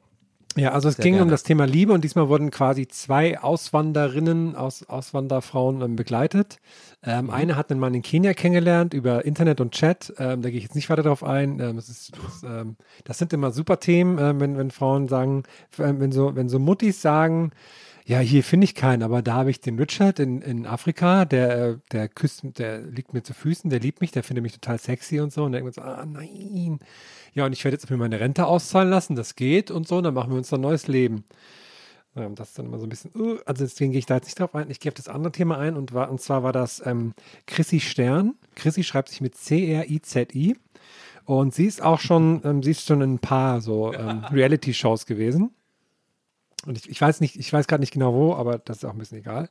Ja, also es Sehr ging um gerne. das Thema Liebe und diesmal wurden quasi zwei Auswanderinnen, aus, Auswanderfrauen ähm, begleitet. Ähm, Mhm. Eine hat einen Mann in Kenia kennengelernt über Internet und Chat. Ähm, da gehe ich jetzt nicht weiter drauf ein. Ähm, das, ist, das, ähm, das sind immer super Themen, ähm, wenn, wenn Frauen sagen, wenn so, wenn so Muttis sagen, ja, hier finde ich keinen, aber da habe ich den Richard in, in Afrika, der, der küsst, der liegt mir zu Füßen, der liebt mich, der findet mich total sexy und so. Und denkt man so, ah nein. Ja, und ich werde jetzt mir meine Rente auszahlen lassen, das geht und so, und dann machen wir uns ein neues Leben. Das ist dann immer so ein bisschen, uh, also deswegen gehe ich da jetzt nicht drauf ein. Ich gehe auf das andere Thema ein und, war, und zwar war das ähm, Chrissy Stern. Chrissy schreibt sich mit C-R-I-Z-I. Und sie ist auch schon, ähm, sie ist schon in ein paar so ähm, Reality-Shows gewesen. Und ich, ich weiß nicht, ich weiß gerade nicht genau wo, aber das ist auch ein bisschen egal.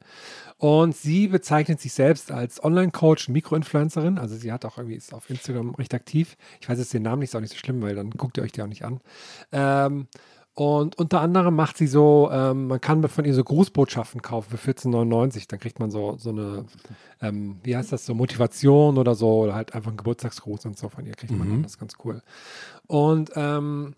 Und sie bezeichnet sich selbst als Online-Coach, Mikroinfluencerin. Also sie hat auch irgendwie, ist auf Instagram recht aktiv. Ich weiß jetzt den Namen nicht, ist auch nicht so schlimm, weil dann guckt ihr euch die auch nicht an. Ähm, und unter anderem macht sie so, ähm, man kann von ihr so Grußbotschaften kaufen für 14,99. Dann kriegt man so, so eine, ähm, wie heißt das, so Motivation oder so, oder halt einfach einen Geburtstagsgruß und so von ihr kriegt man dann. Das ist ganz cool. Und ähm,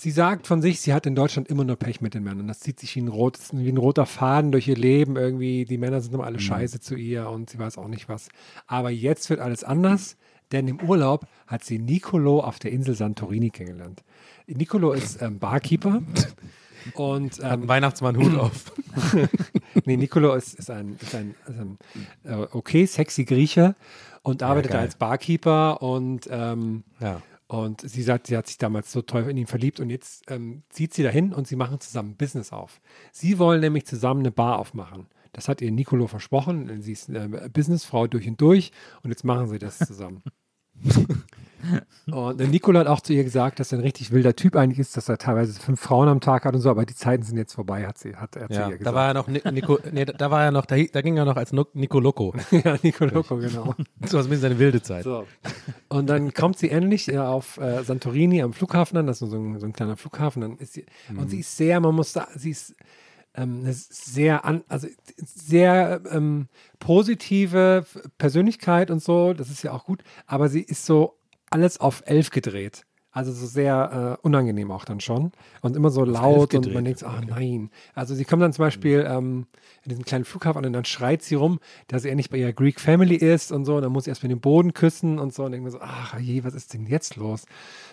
sie sagt von sich, sie hat in Deutschland immer nur Pech mit den Männern. Das zieht sich wie ein, rot, wie ein roter Faden durch ihr Leben irgendwie. Die Männer sind immer alle scheiße zu ihr und sie weiß auch nicht was. Aber jetzt wird alles anders, denn im Urlaub hat sie Nicolo auf der Insel Santorini kennengelernt. Nicolo ist ähm, Barkeeper und Hat einen ähm, Weihnachtsmann Hut auf. nee, Nicolo ist, ist ein, ist ein, ist ein äh, okay, sexy Grieche und arbeitet geil. als Barkeeper und ähm, Ja. Und sie sagt, sie hat sich damals so toll in ihn verliebt und jetzt ähm, zieht sie dahin und sie machen zusammen Business auf. Sie wollen nämlich zusammen eine Bar aufmachen. Das hat ihr Nicolo versprochen. Sie ist eine Businessfrau durch und durch und jetzt machen sie das zusammen. und der Nicolo hat auch zu ihr gesagt, dass er ein richtig wilder Typ eigentlich ist, dass er teilweise fünf Frauen am Tag hat und so, aber die Zeiten sind jetzt vorbei, hat, sie, hat er zu Ja, ihr gesagt. da war er noch, Ni- Nico, nee, da war er noch, da, da ging er noch als No- Nico Loco. ja, Nicolo, genau. So was ein bisschen seine wilde Zeit. So. Und dann kommt sie endlich äh, auf äh, Santorini am Flughafen an, das ist so ein, so ein kleiner Flughafen. Dann ist sie, Und sie ist sehr, man muss da, sie ist ähm, eine sehr, an, also sehr ähm, positive Persönlichkeit und so, das ist ja auch gut, aber sie ist so alles auf elf gedreht. Also so sehr äh, unangenehm auch dann schon. Und immer so laut und man denkt, ah nein. Also sie kommt dann zum Beispiel ähm, in diesem kleinen Flughafen und dann schreit sie rum, dass sie ja nicht bei ihrer Greek Family ist und so. Und dann muss sie erst mal den Boden küssen und so. Und man so, ach je, was ist denn jetzt los?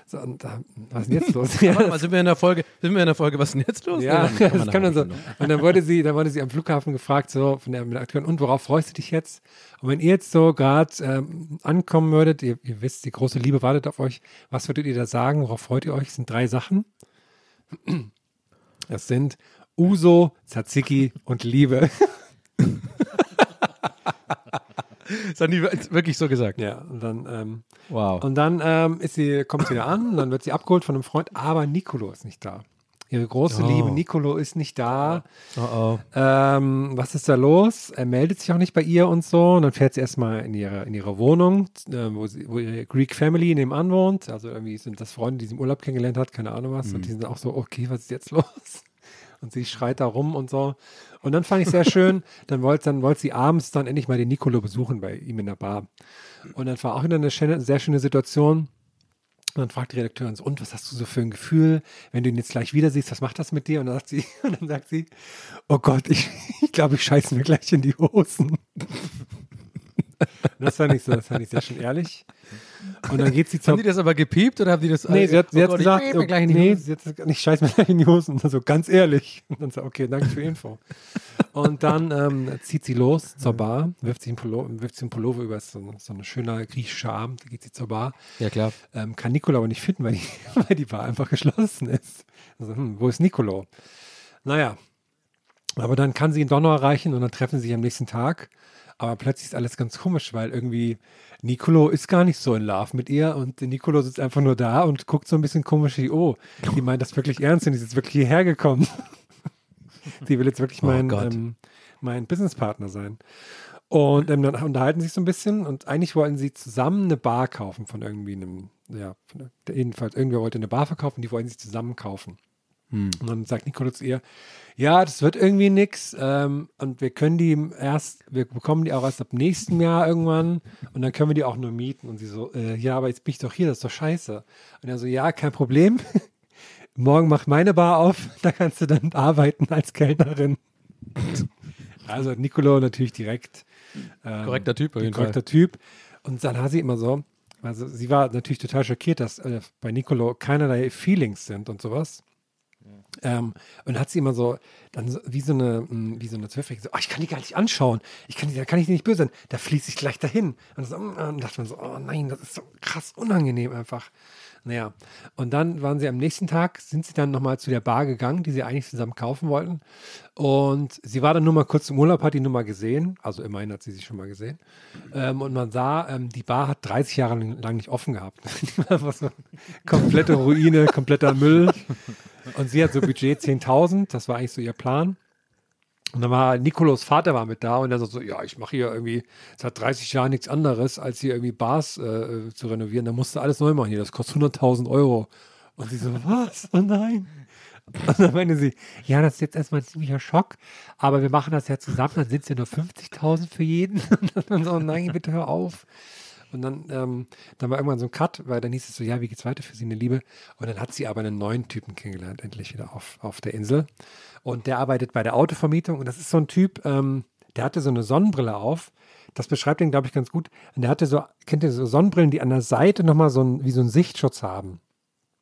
So, und, äh, was ist denn jetzt los? Ja, mal, sind wir in der Folge, sind wir in der Folge, was ist denn jetzt los? ja, Nee, das kann dann so. Und dann wurde sie, dann wurde sie am Flughafen gefragt, so von der, der Akteurin, und worauf freust du dich jetzt? Und wenn ihr jetzt so gerade ähm, ankommen würdet, ihr, ihr wisst, die große Liebe wartet auf euch, was würdet ihr da sagen? Worauf freut ihr euch? Es sind drei Sachen. Das sind Uso, Tzatziki und Liebe. Das haben die wirklich so gesagt. Ja, und dann, ähm, Wow. und dann ähm, ist sie, kommt sie wieder an, dann wird sie abgeholt von einem Freund, aber Nicolo ist nicht da. Ihre große Oh. Liebe Nicolo ist nicht da. oh oh. Ähm, was ist da los? Er meldet sich auch nicht bei ihr und so. Und dann fährt sie erstmal in ihre, in ihre Wohnung, äh, wo, sie, wo ihre Greek Family nebenan wohnt. Also irgendwie sind das Freunde, die sie im Urlaub kennengelernt hat, keine Ahnung was. Und die sind auch so, okay, was ist jetzt los? Und sie schreit da rum und so. Und dann fand ich sehr schön, dann wollte dann wollte sie abends dann endlich mal den Nicolo besuchen bei ihm in der Bar. Und dann war auch wieder eine schöne, sehr schöne Situation. Und dann fragt die Redakteurin so, und was hast du so für ein Gefühl, wenn du ihn jetzt gleich wieder siehst, was macht das mit dir? Und dann sagt sie, und dann sagt sie, oh Gott, ich, ich glaube, ich scheiße mir gleich in die Hosen. Das fand ich so, das fand ich sehr schön ehrlich. Und dann geht sie zur Haben die das aber gepiept oder haben die das Nee, sie hat, sie Oh hat Gott, ich gesagt, in die nee, Hose. sie hat gesagt, ich scheiß mir gleich in die Hosen. Und so, ganz ehrlich. Und dann so, okay, danke für die Info. Und dann ähm, zieht sie los zur Bar, wirft sich einen Pullover, wirft sich einen Pullover über, ist so, so ein schöner griechischer Abend, da geht sie zur Bar. Ja, klar. Ähm, kann Nicolo aber nicht finden, weil die, weil die Bar einfach geschlossen ist. Also, hm, wo ist Nicolo? Naja, aber dann kann sie ihn doch noch erreichen und dann treffen sie sich am nächsten Tag. Aber plötzlich ist alles ganz komisch, weil irgendwie Nicolo ist gar nicht so in Love mit ihr und Nicolo sitzt einfach nur da und guckt so ein bisschen komisch wie, oh, die meint das wirklich ernst und die ist jetzt wirklich hierher gekommen. die will jetzt wirklich Oh mein, Gott. ähm, mein Businesspartner sein. Und ähm, dann unterhalten sie sich so ein bisschen und eigentlich wollten sie zusammen eine Bar kaufen von irgendwie einem, ja, jedenfalls irgendwer wollte eine Bar verkaufen, die wollten sie zusammen kaufen. Und dann sagt Nicolo zu ihr, ja, das wird irgendwie nix ähm, und wir können die erst, wir bekommen die auch erst ab nächsten Jahr irgendwann und dann können wir die auch nur mieten. Und sie so, äh, ja, aber jetzt bin ich doch hier, das ist doch scheiße. Und er so, ja, kein Problem. Morgen macht meine Bar auf, da kannst du dann arbeiten als Kellnerin. Also Nicolo natürlich direkt ähm, Korrekter Typ auf jeden korrekter Fall. Typ. Und dann hat sie immer so, also sie war natürlich total schockiert, dass äh, bei Nicolo keinerlei Feelings sind und sowas. Ähm, und hat sie immer so, dann so, wie so eine, mh, wie so eine Zwölfjährige, so, oh, ich kann die gar nicht anschauen. Ich kann die, da kann ich die nicht böse sein. Da fließe ich gleich dahin. Und, so, mm, und dachte man so, oh nein, das ist so krass unangenehm einfach. Naja, und dann waren sie am nächsten Tag, sind sie dann nochmal zu der Bar gegangen, die sie eigentlich zusammen kaufen wollten. Und sie war dann nur mal kurz im Urlaub, hat die nur mal gesehen. Also immerhin hat sie sie schon mal gesehen. Ähm, und man sah, ähm, die Bar hat 30 Jahre lang nicht offen gehabt. Die war so komplette Ruine, kompletter Müll. Und sie hat so Budget 10.000, das war eigentlich so ihr Plan. Und dann war Nikolos Vater war mit da und er sagt so, ja, ich mache hier irgendwie seit 30 Jahren nichts anderes, als hier irgendwie Bars äh, zu renovieren. Da musst du alles neu machen hier, das kostet 100.000 Euro. Und sie so, was? Oh nein. Und dann meinte sie, ja, das ist jetzt erstmal ein ziemlicher Schock, aber wir machen das ja zusammen, dann sind es ja nur 50.000 für jeden. Und dann so, nein, bitte hör auf. Und dann, ähm, dann war irgendwann so ein Cut, weil dann hieß es so, ja, wie geht's weiter für sie, eine Liebe? Und dann hat sie aber einen neuen Typen kennengelernt, endlich wieder auf, auf der Insel. Und der arbeitet bei der Autovermietung und das ist so ein Typ, ähm, der hatte so eine Sonnenbrille auf. Das beschreibt ihn, glaube ich, ganz gut. Und der hatte so, kennt ihr so Sonnenbrillen, die an der Seite nochmal so ein, wie so einen Sichtschutz haben?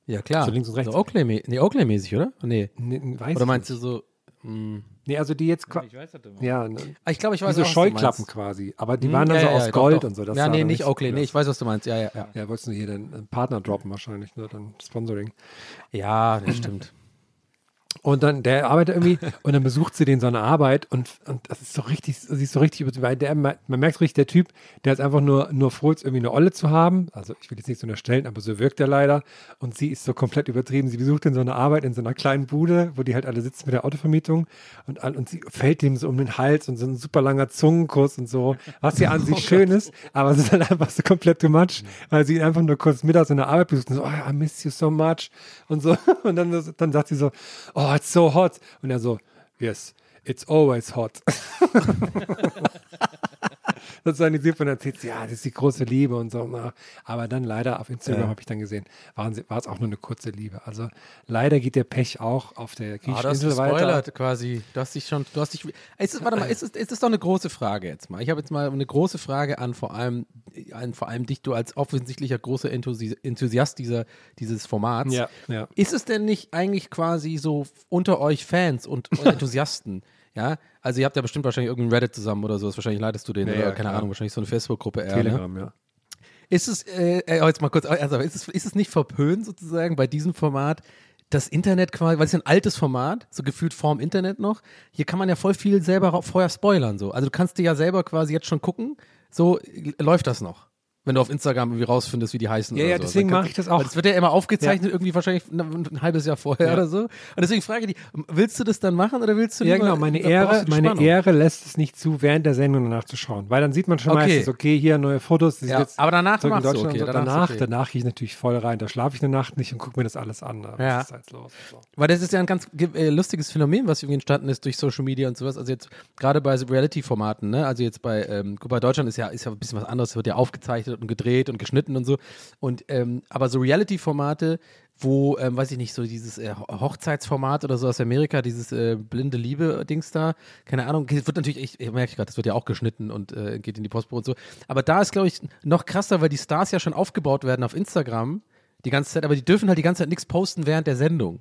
Ja, klar. So links und rechts. So Oakley, nee, Oakley-mäßig, oder? Nee. Nee, weiß Oder meinst nicht. du so. Mh. Nee, also die jetzt, qua- Ich weiß das immer. ja, ne, Ah, Ich glaube, ich wie weiß so auch, was du Scheuklappen meinst. quasi. Aber die Hm, waren dann ja, so ja, aus Gold doch, doch. und so. Das ja, nee, nicht Oakley. cool Nee, ich weiß, was du meinst. Ja, ja, ja. Ja, wolltest du hier den äh, Partner droppen wahrscheinlich, ne? Dann Sponsoring. Ja, das stimmt. Und dann, der arbeitet irgendwie und dann besucht sie den so eine Arbeit und, und das ist so richtig, sie ist so richtig, weil der, man merkt so richtig, der Typ, der ist einfach nur, nur froh, jetzt irgendwie eine Olle zu haben. Also ich will jetzt nichts unterstellen, aber so wirkt er leider. Und sie ist so komplett übertrieben. Sie besucht dann so eine Arbeit in so einer kleinen Bude, wo die halt alle sitzen mit der Autovermietung und, und sie fällt ihm so um den Hals und so ein super langer Zungenkuss und so, was ja an sich schön ist, aber es ist halt einfach so komplett too much, weil sie ihn einfach nur kurz mittags in der Arbeit besucht und so, oh, I miss you so much und so. Und dann, dann sagt sie so, oh, it's so hot. Und er so, yes, it's always hot. das war nicht super. Und erzählt sie, ja, das ist die große Liebe und so. Na, Aber dann leider auf Instagram Ja. habe ich dann gesehen, war es auch nur eine kurze Liebe. Also leider geht der Pech auch auf der Ah, griechischen hast Insel weiter. gespoilert quasi. Du hast dich schon, du hast dich. Es ist, warte mal, es ist, es ist doch eine große Frage jetzt mal. Ich habe jetzt mal eine große Frage an vor allem, an vor allem dich, du als offensichtlicher großer Enthusi Enthusiast dieser, dieses Formats. Ja, ja. Ist es denn nicht eigentlich quasi so unter euch Fans und Enthusiasten? Ja, also ihr habt ja bestimmt wahrscheinlich irgendeinen Reddit zusammen oder sowas. Wahrscheinlich leitest du den Ja, oder ja, keine klar. Ahnung, wahrscheinlich so eine Facebook-Gruppe eher. Ne? Telegram, ja. Ist es, äh, äh, jetzt mal kurz, also ist es, ist es nicht verpönt sozusagen bei diesem Format, das Internet quasi, weil es ist ein altes Format, so gefühlt vorm Internet noch. Hier kann man ja voll viel selber vorher spoilern so. Also du kannst dir ja selber quasi jetzt schon gucken, so äh, läuft das noch. Wenn du auf Instagram irgendwie rausfindest, wie die heißen. Ja, ja, so. deswegen mache ich das auch. Das wird ja immer aufgezeichnet, irgendwie wahrscheinlich ein, halbes Jahr vorher Ja. oder so. Und deswegen frage ich dich, willst du das dann machen oder willst du Ja, genau. Meine Ehre, meine? Ehre lässt es nicht zu, während der Sendung danach zu schauen. Weil dann sieht man schon Okay. meistens, okay, hier neue Fotos. Ja, jetzt aber danach machst du, okay, so. danach Danach, okay. danach gehe ich natürlich voll rein. Da schlafe ich eine Nacht nicht und gucke mir das alles an. Ja. ist jetzt los? So. Weil das ist ja ein ganz äh, lustiges Phänomen, was irgendwie entstanden ist durch Social Media und sowas. Also jetzt gerade bei Reality-Formaten, ne? Also jetzt bei, ähm, bei Deutschland ist ja, ist ja ein bisschen was anderes, wird ja aufgezeichnet und gedreht und geschnitten und so. Und ähm, aber so Reality-Formate, wo, ähm, weiß ich nicht, so dieses äh, Ho- Hochzeitsformat oder so aus Amerika, dieses äh, blinde Liebe-Dings da, keine Ahnung, das wird natürlich, ich, ich merke gerade, das wird ja auch geschnitten und äh, geht in die Postpro und so. Aber da ist, glaube ich, noch krasser, weil die Stars ja schon aufgebaut werden auf Instagram die ganze Zeit, aber die dürfen halt die ganze Zeit nichts posten während der Sendung.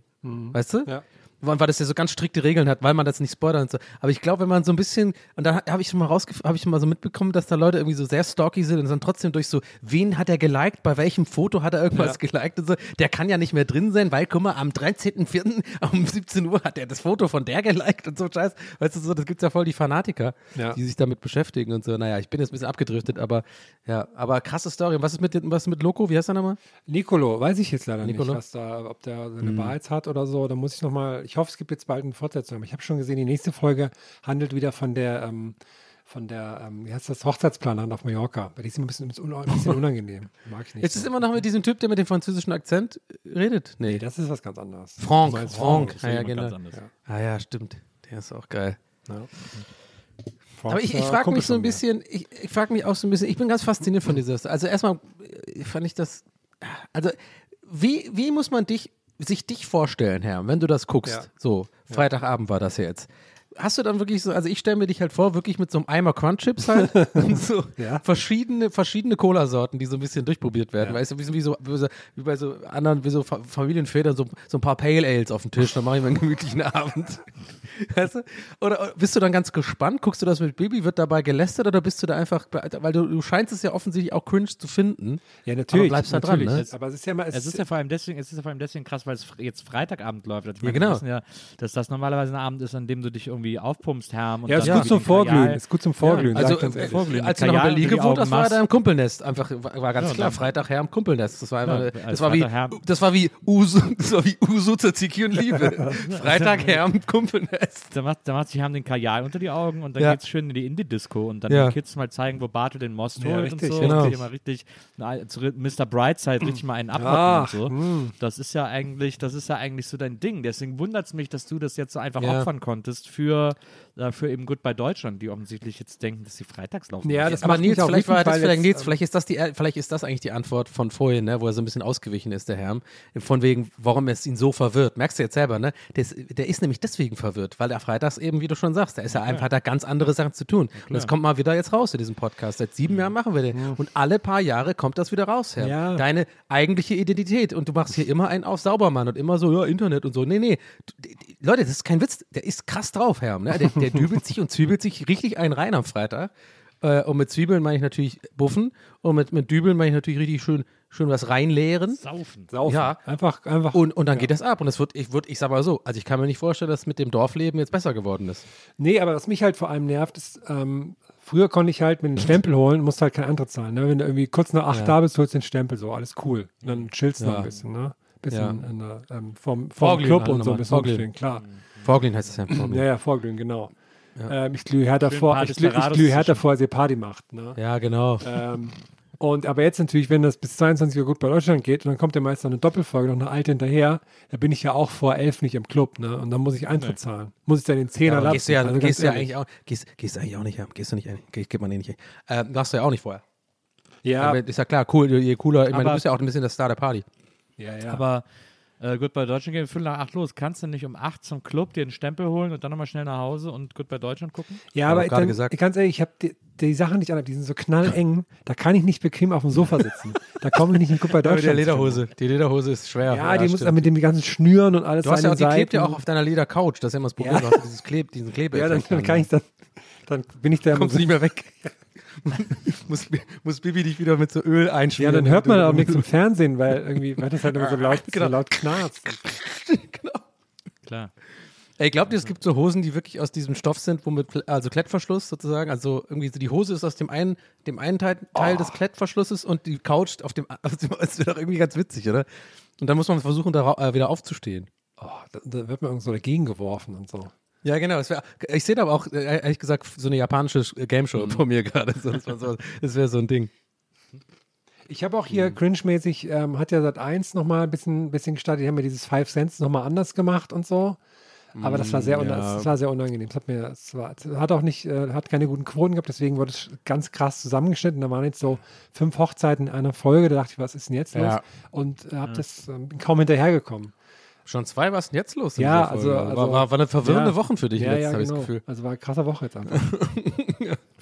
Weißt du? Ja. Weil das ja so ganz strikte Regeln hat, weil man das nicht spoilert und so. Aber ich glaube, wenn man so ein bisschen, und da habe ich schon mal rausgef habe ich schon mal so mitbekommen, dass da Leute irgendwie so sehr stalky sind und dann trotzdem durch so, wen hat er geliked, bei welchem Foto hat er irgendwas geliked und so, der kann ja nicht mehr drin sein, weil, guck mal, am 13.04. um 17 Uhr hat er das Foto von der geliked und so Scheiß. Weißt du, so, das gibt's ja voll die Fanatiker, Ja. die sich damit beschäftigen und so. Naja, ich bin jetzt ein bisschen abgedriftet, aber ja, aber krasse Story. Und was ist mit, was ist mit Loco? Wie heißt er nochmal? Nicolo, weiß ich jetzt leider Nicolo? nicht, was da, ob der seine Wahrheit hat oder so. Da muss ich nochmal, ich hoffe, es gibt jetzt bald eine Fortsetzung. Aber ich habe schon gesehen, die nächste Folge handelt wieder von der, ähm, von der, ähm, wie heißt das, Hochzeitsplanerin auf Mallorca. Weil die ist immer ein bisschen, ein bisschen unangenehm. Mag ich nicht. Jetzt ist immer noch mit diesem Typ, der mit dem französischen Akzent redet. Nee, das ist was ganz anderes. Franck, meinst Franck. ist Ja, ja, genau. ganz anderes. Ah ja, stimmt. Der ist auch geil. Ja. Aber ich, ich Franck, äh, frage Kumpel mich so ein bisschen, ich, ich frage mich auch so ein bisschen, ich bin ganz fasziniert von dieser, also erstmal äh, fand ich das, also wie, wie muss man dich, sich dich vorstellen, Herr, wenn du das guckst, Ja. so, Freitagabend war das ja jetzt. Hast du dann wirklich so, also ich stelle mir dich halt vor, wirklich mit so einem Eimer Crunchips halt und so Ja. verschiedene, verschiedene Cola-Sorten, die so ein bisschen durchprobiert werden. Weißt du, wie, so- wie, so, wie, so, wie bei so anderen, wie so Fa- Familienvätern, so, so ein paar Pale Ales auf dem Tisch, dann mache ich mir einen gemütlichen Abend. Weißt du? Oder bist du dann ganz gespannt? Guckst du das mit Baby? Wird dabei gelästert oder bist du da einfach, weil du, du scheinst es ja offensichtlich auch cringe zu finden. Ja, natürlich. Aber bleibst da dran, ne? Aber es ist ja mal, Es ist ja vor allem deswegen, es ist ja vor allem deswegen krass, weil es jetzt Freitagabend läuft. Also ich Ja, meine, genau. Wir wissen ja, dass das normalerweise ein Abend ist, an dem du dich irgendwie irgendwie aufpumpst, Herm. Und Ja, ist gut zum Vorglühen. Ist gut zum Vorglühen. Also. Vorglühen. als du noch in Berlin gewohnt hast, war er da im Kumpelnest. Einfach, war, ganz klar, Freitag her im Kumpelnest. Das war einfach, das war wie, das war wie Uso, das war wie Tzatziki und Liebe. Freitag her im Kumpelnest. Da macht, da macht sich Herm den Kajal unter die Augen und dann geht's schön in die Indie-Disco und dann den Kids mal zeigen, wo Bartel den Most holt und so. genau. Und mal richtig, Mr. Brightside richtig mal einen abhocken und so. hm. Das ist ja eigentlich, das ist ja eigentlich so dein Ding. Deswegen wundert es mich, dass du das jetzt so einfach opfern konntest für, äh, für eben Goodbye Deutschland, die offensichtlich jetzt denken, dass sie freitags laufen. Ja, das Aber Nils, vielleicht war das vielleicht, jetzt, Nils, ähm, vielleicht ist das die, vielleicht ist das eigentlich die Antwort von vorhin, ne, wo er so ein bisschen ausgewichen ist, der Herr. Von wegen, warum es ihn so verwirrt. Merkst du jetzt selber, ne? Der ist, der ist nämlich deswegen verwirrt, weil er freitags eben, wie du schon sagst, da ist er einfach da ganz andere Sachen zu tun. Und das kommt mal wieder jetzt raus in diesem Podcast. Seit sieben Jahren machen wir den. Und alle paar Jahre kommt das wieder raus, Herr. Ja. Deine eigentliche Identität. Und du machst hier immer einen auf Saubermann und immer so, ja, Internet und so. Nee, nee. Leute, das ist kein Witz. Der ist krass drauf, Herr. Ne? Der, der dübelt sich und zwiebelt sich richtig einen rein am Freitag. Äh, und mit Zwiebeln meine ich natürlich buffen. Und mit, mit Dübeln meine ich natürlich richtig schön, schön was reinleeren. Saufen. Saufen. Ja. Einfach, einfach. Und, und dann geht das ab. Und es wird, ich würde, ich sag mal so, also ich kann mir nicht vorstellen, dass mit dem Dorfleben jetzt besser geworden ist. Nee, aber was mich halt vor allem nervt, ist, ähm, früher konnte ich halt mit den Stempel holen, musst halt keinen Eintritt zahlen. Ne? Wenn du irgendwie kurz nach acht Ja. da bist, holst du den Stempel, so, alles cool. Und dann chillst du noch Ja. ein bisschen, ne? Bisschen Ja. in der, ähm, vom, vom Club und so ein bisschen rumstehen, klar. Vorglühen heißt es ja. Vorglühen. Ja, ja, Vorglühen, genau. Ja. Ähm, ich glühe härter vor, ich glühe, ich glühe vor, als ihr Party macht, ne? Ja, genau. Ähm, und aber jetzt natürlich, wenn das bis 22 Uhr gut bei Deutschland geht und dann kommt ja meist noch eine Doppelfolge, noch eine alte hinterher, da bin ich ja auch vor elf nicht im Club, ne? Und dann muss ich Eintritt zahlen. Muss ich dann den Zehner Ja, lassen. gehst du ja, Also gehst du ja eigentlich auch, gehst, gehst du eigentlich auch nicht, ja, gehst du nicht, geht, geht man eh nicht. Ähm, machst du ja auch nicht vorher. Ja, Aber ist ja klar, cool, je cooler, ich meine, du Aber- bist ja auch ein bisschen der Star der Party. ja, ja. Aber äh, Goodbye Deutschland gehen Viertel nach acht los. Kannst du nicht um acht zum Club dir einen Stempel holen und dann nochmal schnell nach Hause und Goodbye Deutschland gucken? Ja, aber ich dann, gesagt. ganz ehrlich, ich habe die, die Sachen nicht an, die sind so knalleng, da kann ich nicht bequem auf dem Sofa sitzen. Da komme ich nicht in Club bei Aber Deutschland. die Lederhose, die Lederhose ist schwer. Ja, die muss dann mit dem ganzen Schnüren und alles Du hast ja auch, den die klebt ja Seiten. auch auf deiner Ledercouch, das ist ja immer das Problem, Ja. du hast ja dieses Kleb, diesen Klebe. Ja, dann, dann kann ich dann, dann bin ich da. kommst du nicht mehr weg. muss, muss Bibi dich wieder mit so Öl ja, einschmieren. dann hört man auch nichts im Fernsehen, weil irgendwie, weil das halt immer so laut, Genau. so laut knarzt. genau. Klar. Ey, glaubt ihr, es gibt so Hosen, die wirklich aus diesem Stoff sind, womit, also Klettverschluss sozusagen, also irgendwie so die Hose ist aus dem einen, dem einen Teil, Teil Oh. des Klettverschlusses und die Couch auf dem, dem das wäre doch irgendwie ganz witzig, oder? Und dann muss man versuchen, da äh, wieder aufzustehen. Oh, da, da wird man irgend so dagegen geworfen und so. Ja, genau. Das wär, ich sehe da aber auch, äh, ehrlich gesagt, so eine japanische äh, Game Show vor mir gerade. Das das wäre so ein Ding. Ich habe auch hier cringe-mäßig, ähm, hat ja seit 1 nochmal ein bisschen, bisschen gestartet, die haben ja dieses Five Cents nochmal anders gemacht und so. Aber das war sehr, una- ja. das war sehr unangenehm. Es hat mir, es war, hat auch nicht, äh, hat keine guten Quoten gehabt, deswegen wurde es ganz krass zusammengeschnitten. Da waren jetzt so fünf Hochzeiten in einer Folge, da dachte ich, was ist denn jetzt los? Ja. Und äh, hab das, ähm, bin kaum hinterhergekommen. Schon zwei, was ist denn jetzt los? in Ja, Folge? also, war, also war, war eine verwirrende ja. Woche für dich ja, jetzt, ja, habe ich genau. das Gefühl. Also war eine krasse Woche jetzt einfach.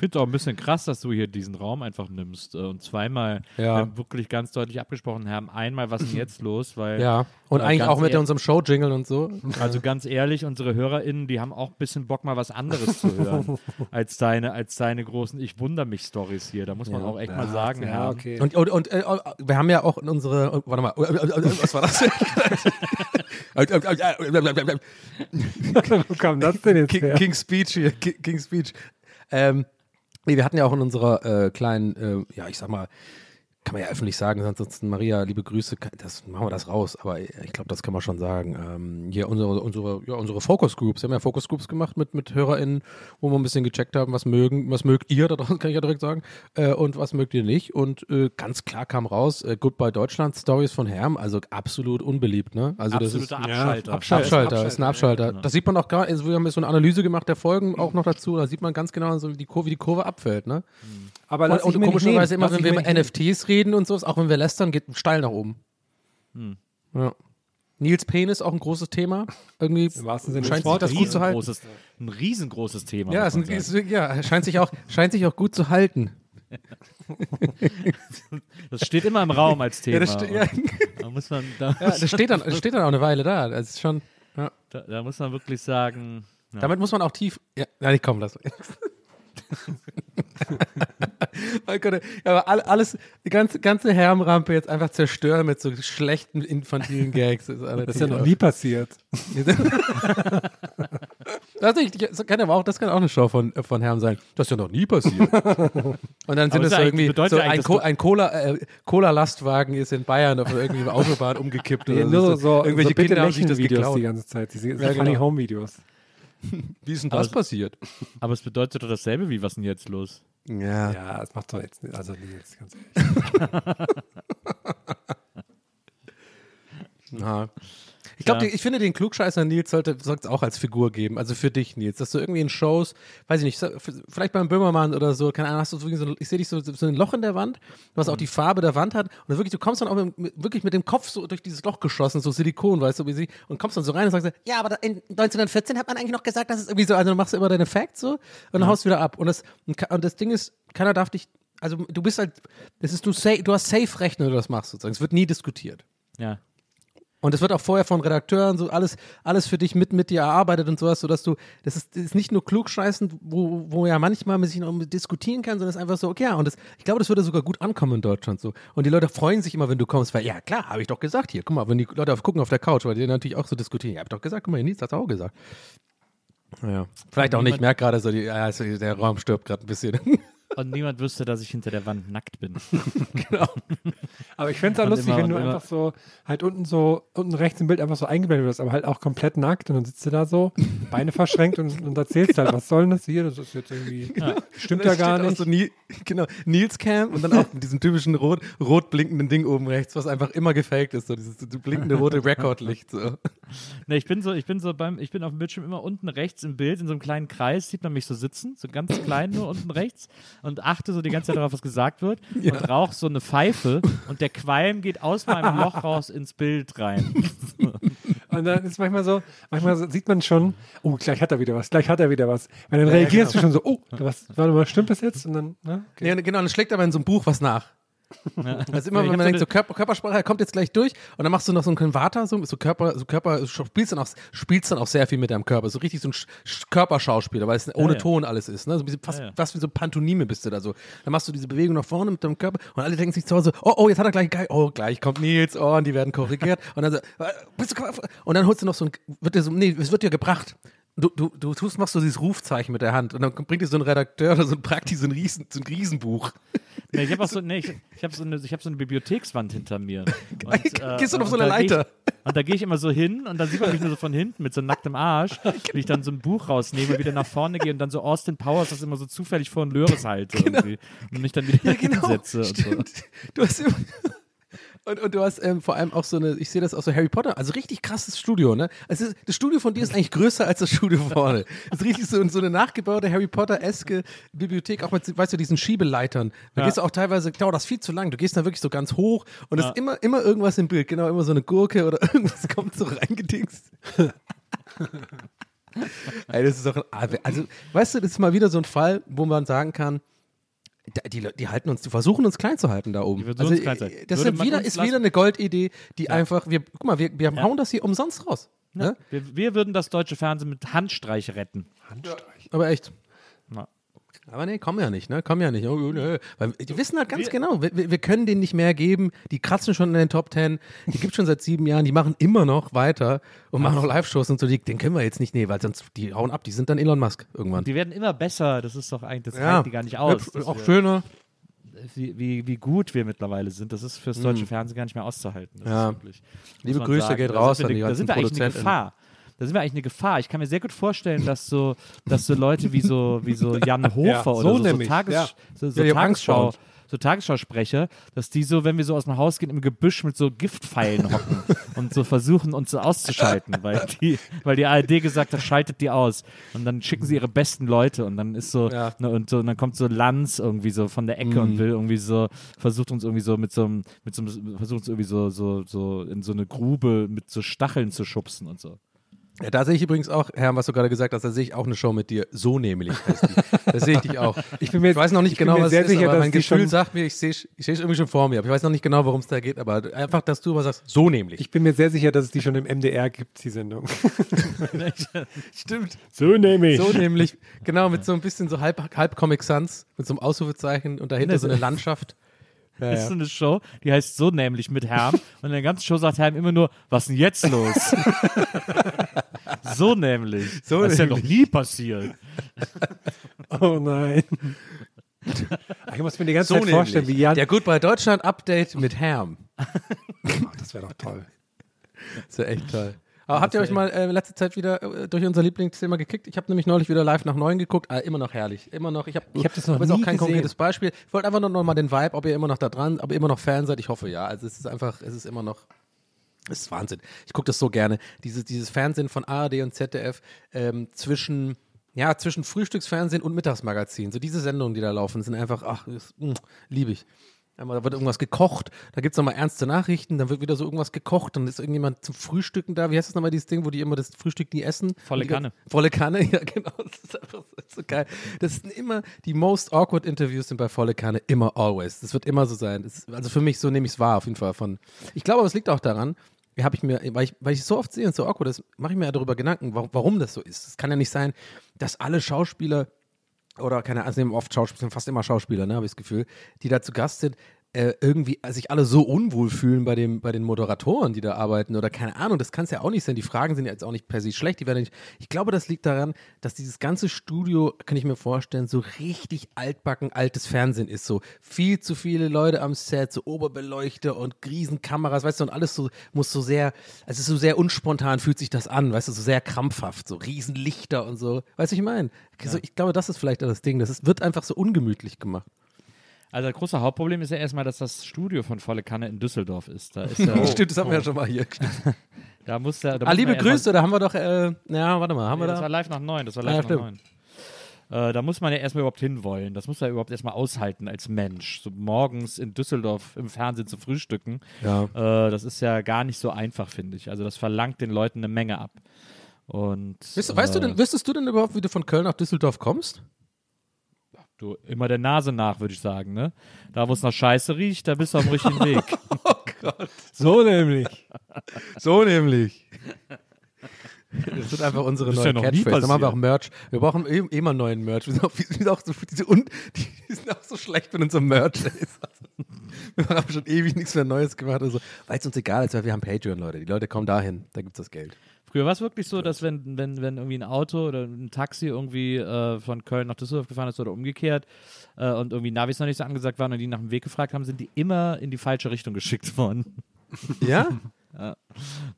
Ich finde es auch ein bisschen krass, dass du hier diesen Raum einfach nimmst äh, und zweimal Ja. äh, wirklich ganz deutlich abgesprochen haben. Einmal, was ist denn jetzt los? Weil, Ja. Und äh, eigentlich auch mit unserem Show-Jingle und so. Also ganz ehrlich, unsere HörerInnen, die haben auch ein bisschen Bock, mal was anderes zu hören, als deine, als deine großen Ich wundere mich Stories hier. Da muss man auch echt mal sagen, ja, Herr. okay. Und, und, und äh, wir haben ja auch in unsere, warte mal, was war das? Wo kam das denn jetzt King, her? King Speech hier, Ki- King Speech. Ähm, nee, wir hatten ja auch in unserer äh, kleinen, äh, ja, ich sag mal, kann man ja öffentlich sagen, ansonsten Maria, liebe Grüße, das machen wir das raus, aber ich glaube, das kann man schon sagen. Ähm, hier unsere, unsere, ja, unsere Focus Groups, wir haben ja Focus Groups gemacht mit, mit HörerInnen, wo wir ein bisschen gecheckt haben, was mögen, was mögt ihr, da draußen kann ich ja direkt sagen, äh, und was mögt ihr nicht. Und äh, ganz klar kam raus, äh, Goodbye Deutschland Stories von Herm, also absolut unbeliebt, ne? Also das ist, Absoluter Ja, Abschalter. Abschalter. Abschalter, ist ein Abschalter. genau. Das sieht man auch gar, also wir haben jetzt so eine Analyse gemacht der Folgen auch noch dazu, da sieht man ganz genau, so die Kurve, wie die Kurve abfällt, ne? Aber Und, ich und komischerweise immer, wenn ich wir über NFTs reden und so, auch wenn wir lästern, geht steil nach oben. Hm. Ja. Nils Penis auch ein großes Thema. Irgendwie Im wahrsten Sinne scheint sich das gut zu halten. Ein riesengroßes Thema. Ja, ein, ist, ja, scheint sich auch, scheint sich auch gut zu halten. das steht immer im Raum als Thema. Ja, das, ste- ja, da, muss man, da, ja, das steht dann, das steht dann auch eine Weile da. Das ist schon, ja. da, da muss man wirklich sagen, ja. Damit muss man auch tief. Ja, nein, komm, lass. oh Gott, aber all- alles, die ganze, ganze Herrenrampe jetzt einfach zerstören mit so schlechten infantilen Gags. Das ist, Das ist ja noch nie passiert. Das, kann aber auch, das kann auch eine Show von, von Herrn sein. Das ist ja noch nie passiert. Und dann sind es so irgendwie, so ein, Co ein Cola, äh, Cola-Lastwagen ist in Bayern auf irgendwie Autobahn umgekippt. Oder Ja, nur so, irgendwelche so Kinder haben sich das Videos geklaut. die ganze Zeit. Diese diese Ja, Funny genau. Home Videos. Wie ist denn Aber das es- passiert? Aber es bedeutet doch dasselbe wie, was ist denn jetzt los? Ja. Ja, das macht doch jetzt nicht. Also, nee, jetzt ganz ehrlich. Ja. Ich glaube, Ja. ich finde, den Klugscheißer Nils sollte es auch als Figur geben. Also für dich, Nils, dass du irgendwie in Shows, weiß ich nicht, vielleicht beim Böhmermann oder so, keine Ahnung, hast du so, so ich sehe dich so, so ein Loch in der Wand, was Mhm. auch die Farbe der Wand hat. Und wirklich, du kommst dann auch mit, wirklich mit dem Kopf so durch dieses Loch geschossen, so Silikon, weißt du, wie sie, und kommst dann so rein und sagst, ja, aber in 1914 hat man eigentlich noch gesagt, dass es irgendwie so, also du machst immer deine Facts so und dann haust wieder ab. Und das, und das Ding ist, keiner darf dich, also du bist halt, das ist, du, safe, du hast safe Recht, wenn du das machst sozusagen. Es wird nie diskutiert. Ja. Und es wird auch vorher von Redakteuren so alles, alles für dich mit, mit dir erarbeitet und sowas, sodass du, das ist, das ist nicht nur klugscheißen, wo, wo ja manchmal man sich noch diskutieren kann, sondern es ist einfach so, okay, ja, und das, ich glaube, das würde sogar gut ankommen in Deutschland so. Und die Leute freuen sich immer, wenn du kommst, weil, ja, klar, habe ich doch gesagt hier, guck mal, wenn die Leute auf, gucken auf der Couch, weil die natürlich auch so diskutieren, ja, hab ich doch gesagt, guck mal, Nils hat auch gesagt. Ja. Vielleicht auch nicht, ich merke gerade so, die, also der Raum stirbt gerade ein bisschen. Und niemand wüsste, dass ich hinter der Wand nackt bin. Aber ich fände es auch lustig, immer- wenn du einfach so, halt unten so, unten rechts im Bild einfach so eingeblendet wirst, aber halt auch komplett nackt und dann sitzt du da so, Beine verschränkt und, und erzählst halt, was soll denn das hier? Das ist jetzt irgendwie, stimmt ja Und dann gar steht auch nicht. So Ni genau, Nils Cam und dann auch mit diesem typischen rot, rot blinkenden Ding oben rechts, was einfach immer gefaked ist, so dieses blinkende rote Rekordlicht. So. Ne, ich bin so, ich bin so beim, ich bin auf dem Bildschirm immer unten rechts im Bild, in so einem kleinen Kreis, sieht man mich so sitzen, so ganz klein nur unten rechts und achte so die ganze Zeit darauf, was gesagt wird und rauch so eine Pfeife und der Qualm geht aus meinem Loch raus ins Bild rein. Und dann ist manchmal so, manchmal so, sieht man schon, oh, gleich hat er wieder was, gleich hat er wieder was. Weil dann reagierst du schon so, oh, was, warte mal, stimmt das jetzt? Und dann, ne? Okay. Ja, genau, dann schlägt aber in so einem Buch was nach. Also immer, wenn man denkt, so Körper, Körpersprache er kommt jetzt gleich durch und dann machst du noch so einen Konverter, so, so Körper, so Körper, spielst dann auch, spielst dann auch sehr viel mit deinem Körper, so richtig so ein Sch Sch Körperschauspieler, weil es ohne ja. Ton alles ist, ne? So wie, fast, Ja, ja. fast wie so Pantomime bist du da so. Dann machst du diese Bewegung nach vorne mit deinem Körper und alle denken sich zu Hause, oh, oh, jetzt hat er gleich, gleich oh, gleich kommt Nils, oh, und die werden korrigiert und dann so, äh, bist du, und dann holst du noch so ein, wird dir so, nee, es wird dir gebracht. Du, du, du tust, machst so dieses Rufzeichen mit der Hand und dann bringt dir so ein Redakteur oder so ein Prakti so ein, Riesen, so ein Riesenbuch. Nee, ich habe so, nee, ich, ich habe so, eine- ich hab so eine Bibliothekswand hinter mir. Und, Gehst du auf so und eine Leiter? Ich, und da gehe ich immer so hin und dann sieht man mich nur so von hinten mit so nacktem Arsch, wie ich dann so ein Buch rausnehme, wieder nach vorne gehe und dann so Austin Powers das immer so zufällig vor den Löres halte irgendwie und mich dann wieder hinsetze und so. Du hast immer und, und du hast ähm, vor allem auch so eine, ich sehe das auch so Harry Potter, also richtig krasses Studio, ne? Also das Studio von dir ist eigentlich größer als das Studio vorne. Das ist richtig so, so eine nachgebaute Harry Potter-eske Bibliothek, auch mit, weißt du, diesen Schiebeleitern. Da Ja. gehst du auch teilweise, dauert das viel zu lang, du gehst da wirklich so ganz hoch und es ist immer, immer irgendwas im Bild, genau, immer so eine Gurke oder irgendwas kommt so reingedingst. Ey, das ist doch, ein- also, weißt du, das ist mal wieder so ein Fall, wo man sagen kann, die, die halten uns, die versuchen uns klein zu halten da oben. Also, uns klein zu halten. das Würde ist man wieder, ist wieder eine Goldidee, die einfach, wir, guck mal, wir, wir hauen das hier umsonst raus. Ne? Wir, wir würden das deutsche Fernsehen mit Handstreich retten. Aber echt. Ja. Aber nee, kommen ja nicht, ne? Kommen ja nicht. Oh, oh, nee. Weil die wissen halt ganz genau, wir, wir wir können denen nicht mehr geben. Die kratzen schon in den Top Ten. Die gibt schon seit sieben Jahren. Die machen immer noch weiter und machen noch Live-Shows und so. Die, den können wir jetzt nicht nehmen, weil sonst die hauen ab. Die sind dann Elon Musk irgendwann. Die werden immer besser, das ist doch eigentlich, das ja, die gar nicht aus. Dass auch wir- schöner. wie, wie, wie gut wir mittlerweile sind, das ist fürs deutsche Fernsehen gar nicht mehr auszuhalten. Ja. Liebe Grüße sagen. geht Da raus sind an wir die ne- Da sind wir eigentlich eine. Gefahr. Da sind wir eigentlich eine Gefahr. Ich kann mir sehr gut vorstellen, dass so, dass so Leute wie so, wie so Jan Hofer Ja, oder so so, so, nämlich, Tages, ja. so, so Ja, Tagesschau, so Tagesschausprecher, dass die so, wenn wir so aus dem Haus gehen, im Gebüsch mit so Giftpfeilen hocken und so versuchen, uns so auszuschalten, weil die, weil die ARD gesagt hat, schaltet die aus. Und dann schicken sie ihre besten Leute und dann ist so, Ja. ne, und, so, und dann kommt so Lanz irgendwie so von der Ecke und will irgendwie so, versucht uns irgendwie so mit so einem, mit so einem, versucht uns irgendwie so, so, so in so eine Grube mit so Stacheln zu schubsen und so. Ja, da sehe ich übrigens auch, Herr, was du gerade gesagt hast, da sehe ich auch eine Show mit dir. So nämlich. Da sehe ich dich auch. Ich bin mir- ich weiß noch nicht genau, was sehr es ist, sicher, aber mein Gefühl sagt mir, ich sehe ich sehe es irgendwie schon vor mir. Aber ich weiß noch nicht genau, worum es da geht, aber einfach, dass du immer sagst, so nämlich. Ich bin mir sehr sicher, dass es die schon im MDR gibt, die Sendung. Stimmt. So nehme So nämlich, genau, mit so ein bisschen so halb, halb Comic Sans, mit so einem Ausrufezeichen und dahinter so eine Landschaft. Ja, ist ja. so eine Show, die heißt so nämlich mit Herm. Und in der ganzen Show sagt Herm immer nur, was denn jetzt los? so nämlich. So das ist ja nämlich. noch nie passiert. Oh nein. Ich muss mir die ganze So Zeit vorstellen, wie Jan. Der Goodbye Deutschland Update mit Herm. Oh, das wäre doch toll. Das ist ja echt toll. Aber habt ihr euch mal äh, letzte Zeit wieder äh, durch unser Lieblingsthema gekickt? Ich habe nämlich neulich wieder live nach neun geguckt. Ah, immer noch herrlich. Immer noch. Ich habe Ich hab das noch aber ist auch nie kein gesehen. konkretes Beispiel. Ich wollte einfach nur noch mal den Vibe, ob ihr immer noch da dran, ob ihr immer noch Fan seid. Ich hoffe ja. Also es ist einfach, es ist immer noch. Es ist Wahnsinn. Ich gucke das so gerne. Dieses, dieses Fernsehen von ARD und ZDF ähm, zwischen, ja, zwischen Frühstücksfernsehen und Mittagsmagazin. So diese Sendungen, die da laufen, sind einfach, ach, mh, liebe ich. Einmal, Da wird irgendwas gekocht, da gibt es nochmal ernste Nachrichten, dann wird wieder so irgendwas gekocht, dann ist irgendjemand zum Frühstücken da. Wie heißt das nochmal, dieses Ding, wo die immer das Frühstück nie essen? Volle Und die Kanne. Volle Kanne, ja genau. Das ist einfach so, so geil. Das sind immer, die most awkward Interviews sind bei Volle Kanne immer always. Das wird immer so sein. Das ist, also für mich, so nehme ich es wahr, auf jeden Fall. Von, ich glaube aber, es liegt auch daran, habe ich mir, weil ich, weil ich es so oft sehe und so awkward ist, mache ich mir ja darüber Gedanken, warum, warum das so ist. Es kann ja nicht sein, dass alle Schauspieler oder keine Ahnung, sind oft Schauspieler, sind fast immer Schauspieler, ne, habe ich das Gefühl, die da zu Gast sind, äh, irgendwie sich alle so unwohl fühlen bei, dem, bei den Moderatoren, die da arbeiten oder keine Ahnung, das kann es ja auch nicht sein. Die Fragen sind ja jetzt auch nicht per se schlecht, die werden nicht. Ich glaube, das liegt daran, dass dieses ganze Studio, kann ich mir vorstellen, so richtig altbacken altes Fernsehen ist. So viel zu viele Leute am Set, so Oberbeleuchter und Riesenkameras, weißt du, und alles so muss so sehr, es ist so sehr unspontan, fühlt sich das an, weißt du, so sehr krampfhaft, so Riesenlichter und so. Weißt du, ich meine? So, ich glaube, das ist vielleicht das Ding. Das ist, wird einfach so ungemütlich gemacht. Also das große Hauptproblem ist ja erstmal, dass das Studio von Volle Kanne in Düsseldorf ist. Da, ist ja, Oh, Stimmt, das haben wir ja schon mal hier. da muss der, da Ah, liebe Grüße, da haben wir doch, äh, ja, warte mal, haben Nee, wir das war da? live nach neun. Das war Ah, live ja, nach neun. Äh, da muss man ja erstmal überhaupt hinwollen. Das muss man überhaupt erstmal aushalten als Mensch. So morgens in Düsseldorf im Fernsehen zu frühstücken. Ja. Äh, das ist ja gar nicht so einfach, finde ich. Also das verlangt den Leuten eine Menge ab. Und Weißt, weißt du äh, denn, wüsstest du denn überhaupt, wie du von Köln nach Düsseldorf kommst? Du immer der Nase nach, würde ich sagen, ne? Da, wo es nach Scheiße riecht, da bist du auf dem richtigen Weg. So nämlich. So nämlich. Das sind einfach unsere neuen ja Catchphrases. Dann machen wir auch. Merch. Wir brauchen eh- immer neuen Merch. Wir sind auch, wir sind auch, so, diese un, die sind auch so schlecht mit unserem Merch. Wir haben schon ewig nichts mehr Neues gemacht. Also, weil es uns egal ist, weil wir haben Patreon, Leute. Die Leute kommen dahin, da gibt es das Geld. Früher war es wirklich so, dass wenn, wenn, wenn irgendwie ein Auto oder ein Taxi irgendwie äh, von Köln nach Düsseldorf gefahren ist oder umgekehrt äh, und irgendwie Navis noch nicht so angesagt waren und die nach dem Weg gefragt haben, sind die immer in die falsche Richtung geschickt worden. Ja?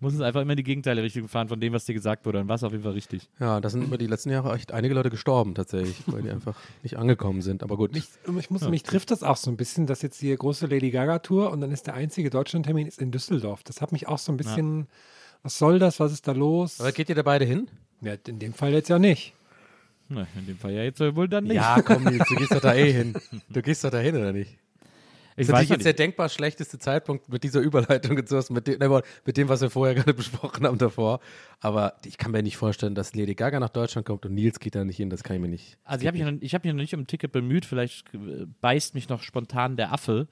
Muss es einfach immer in die gegenteilige Richtung fahren von dem, was dir gesagt wurde. Dann war es auf jeden Fall richtig. Ja, da sind über die letzten Jahre echt einige Leute gestorben, tatsächlich, weil die einfach nicht angekommen sind. Aber gut. Mich, ich muss, mich trifft das auch so ein bisschen, dass jetzt hier große Lady Gaga Tour und dann ist der einzige Deutschlandtermin ist in Düsseldorf. Das hat mich auch so ein bisschen, was soll das, was ist da los? Aber geht ihr da beide hin? ja, in dem Fall jetzt ja nicht. Na, in dem Fall ja jetzt wohl dann nicht. Ja, komm, Nils, du gehst doch da eh hin. Du gehst doch da hin, oder nicht? Ich Das ist jetzt der nicht. denkbar schlechteste Zeitpunkt mit dieser Überleitung und sowas, mit dem, mit dem, was wir vorher gerade besprochen haben davor. Aber ich kann mir nicht vorstellen, dass Lady Gaga nach Deutschland kommt und Nils geht da nicht hin. Das kann ich mir nicht. Also ich habe mich, noch- ich hab mich noch nicht um ein Ticket bemüht, vielleicht äh, beißt mich noch spontan der Affe.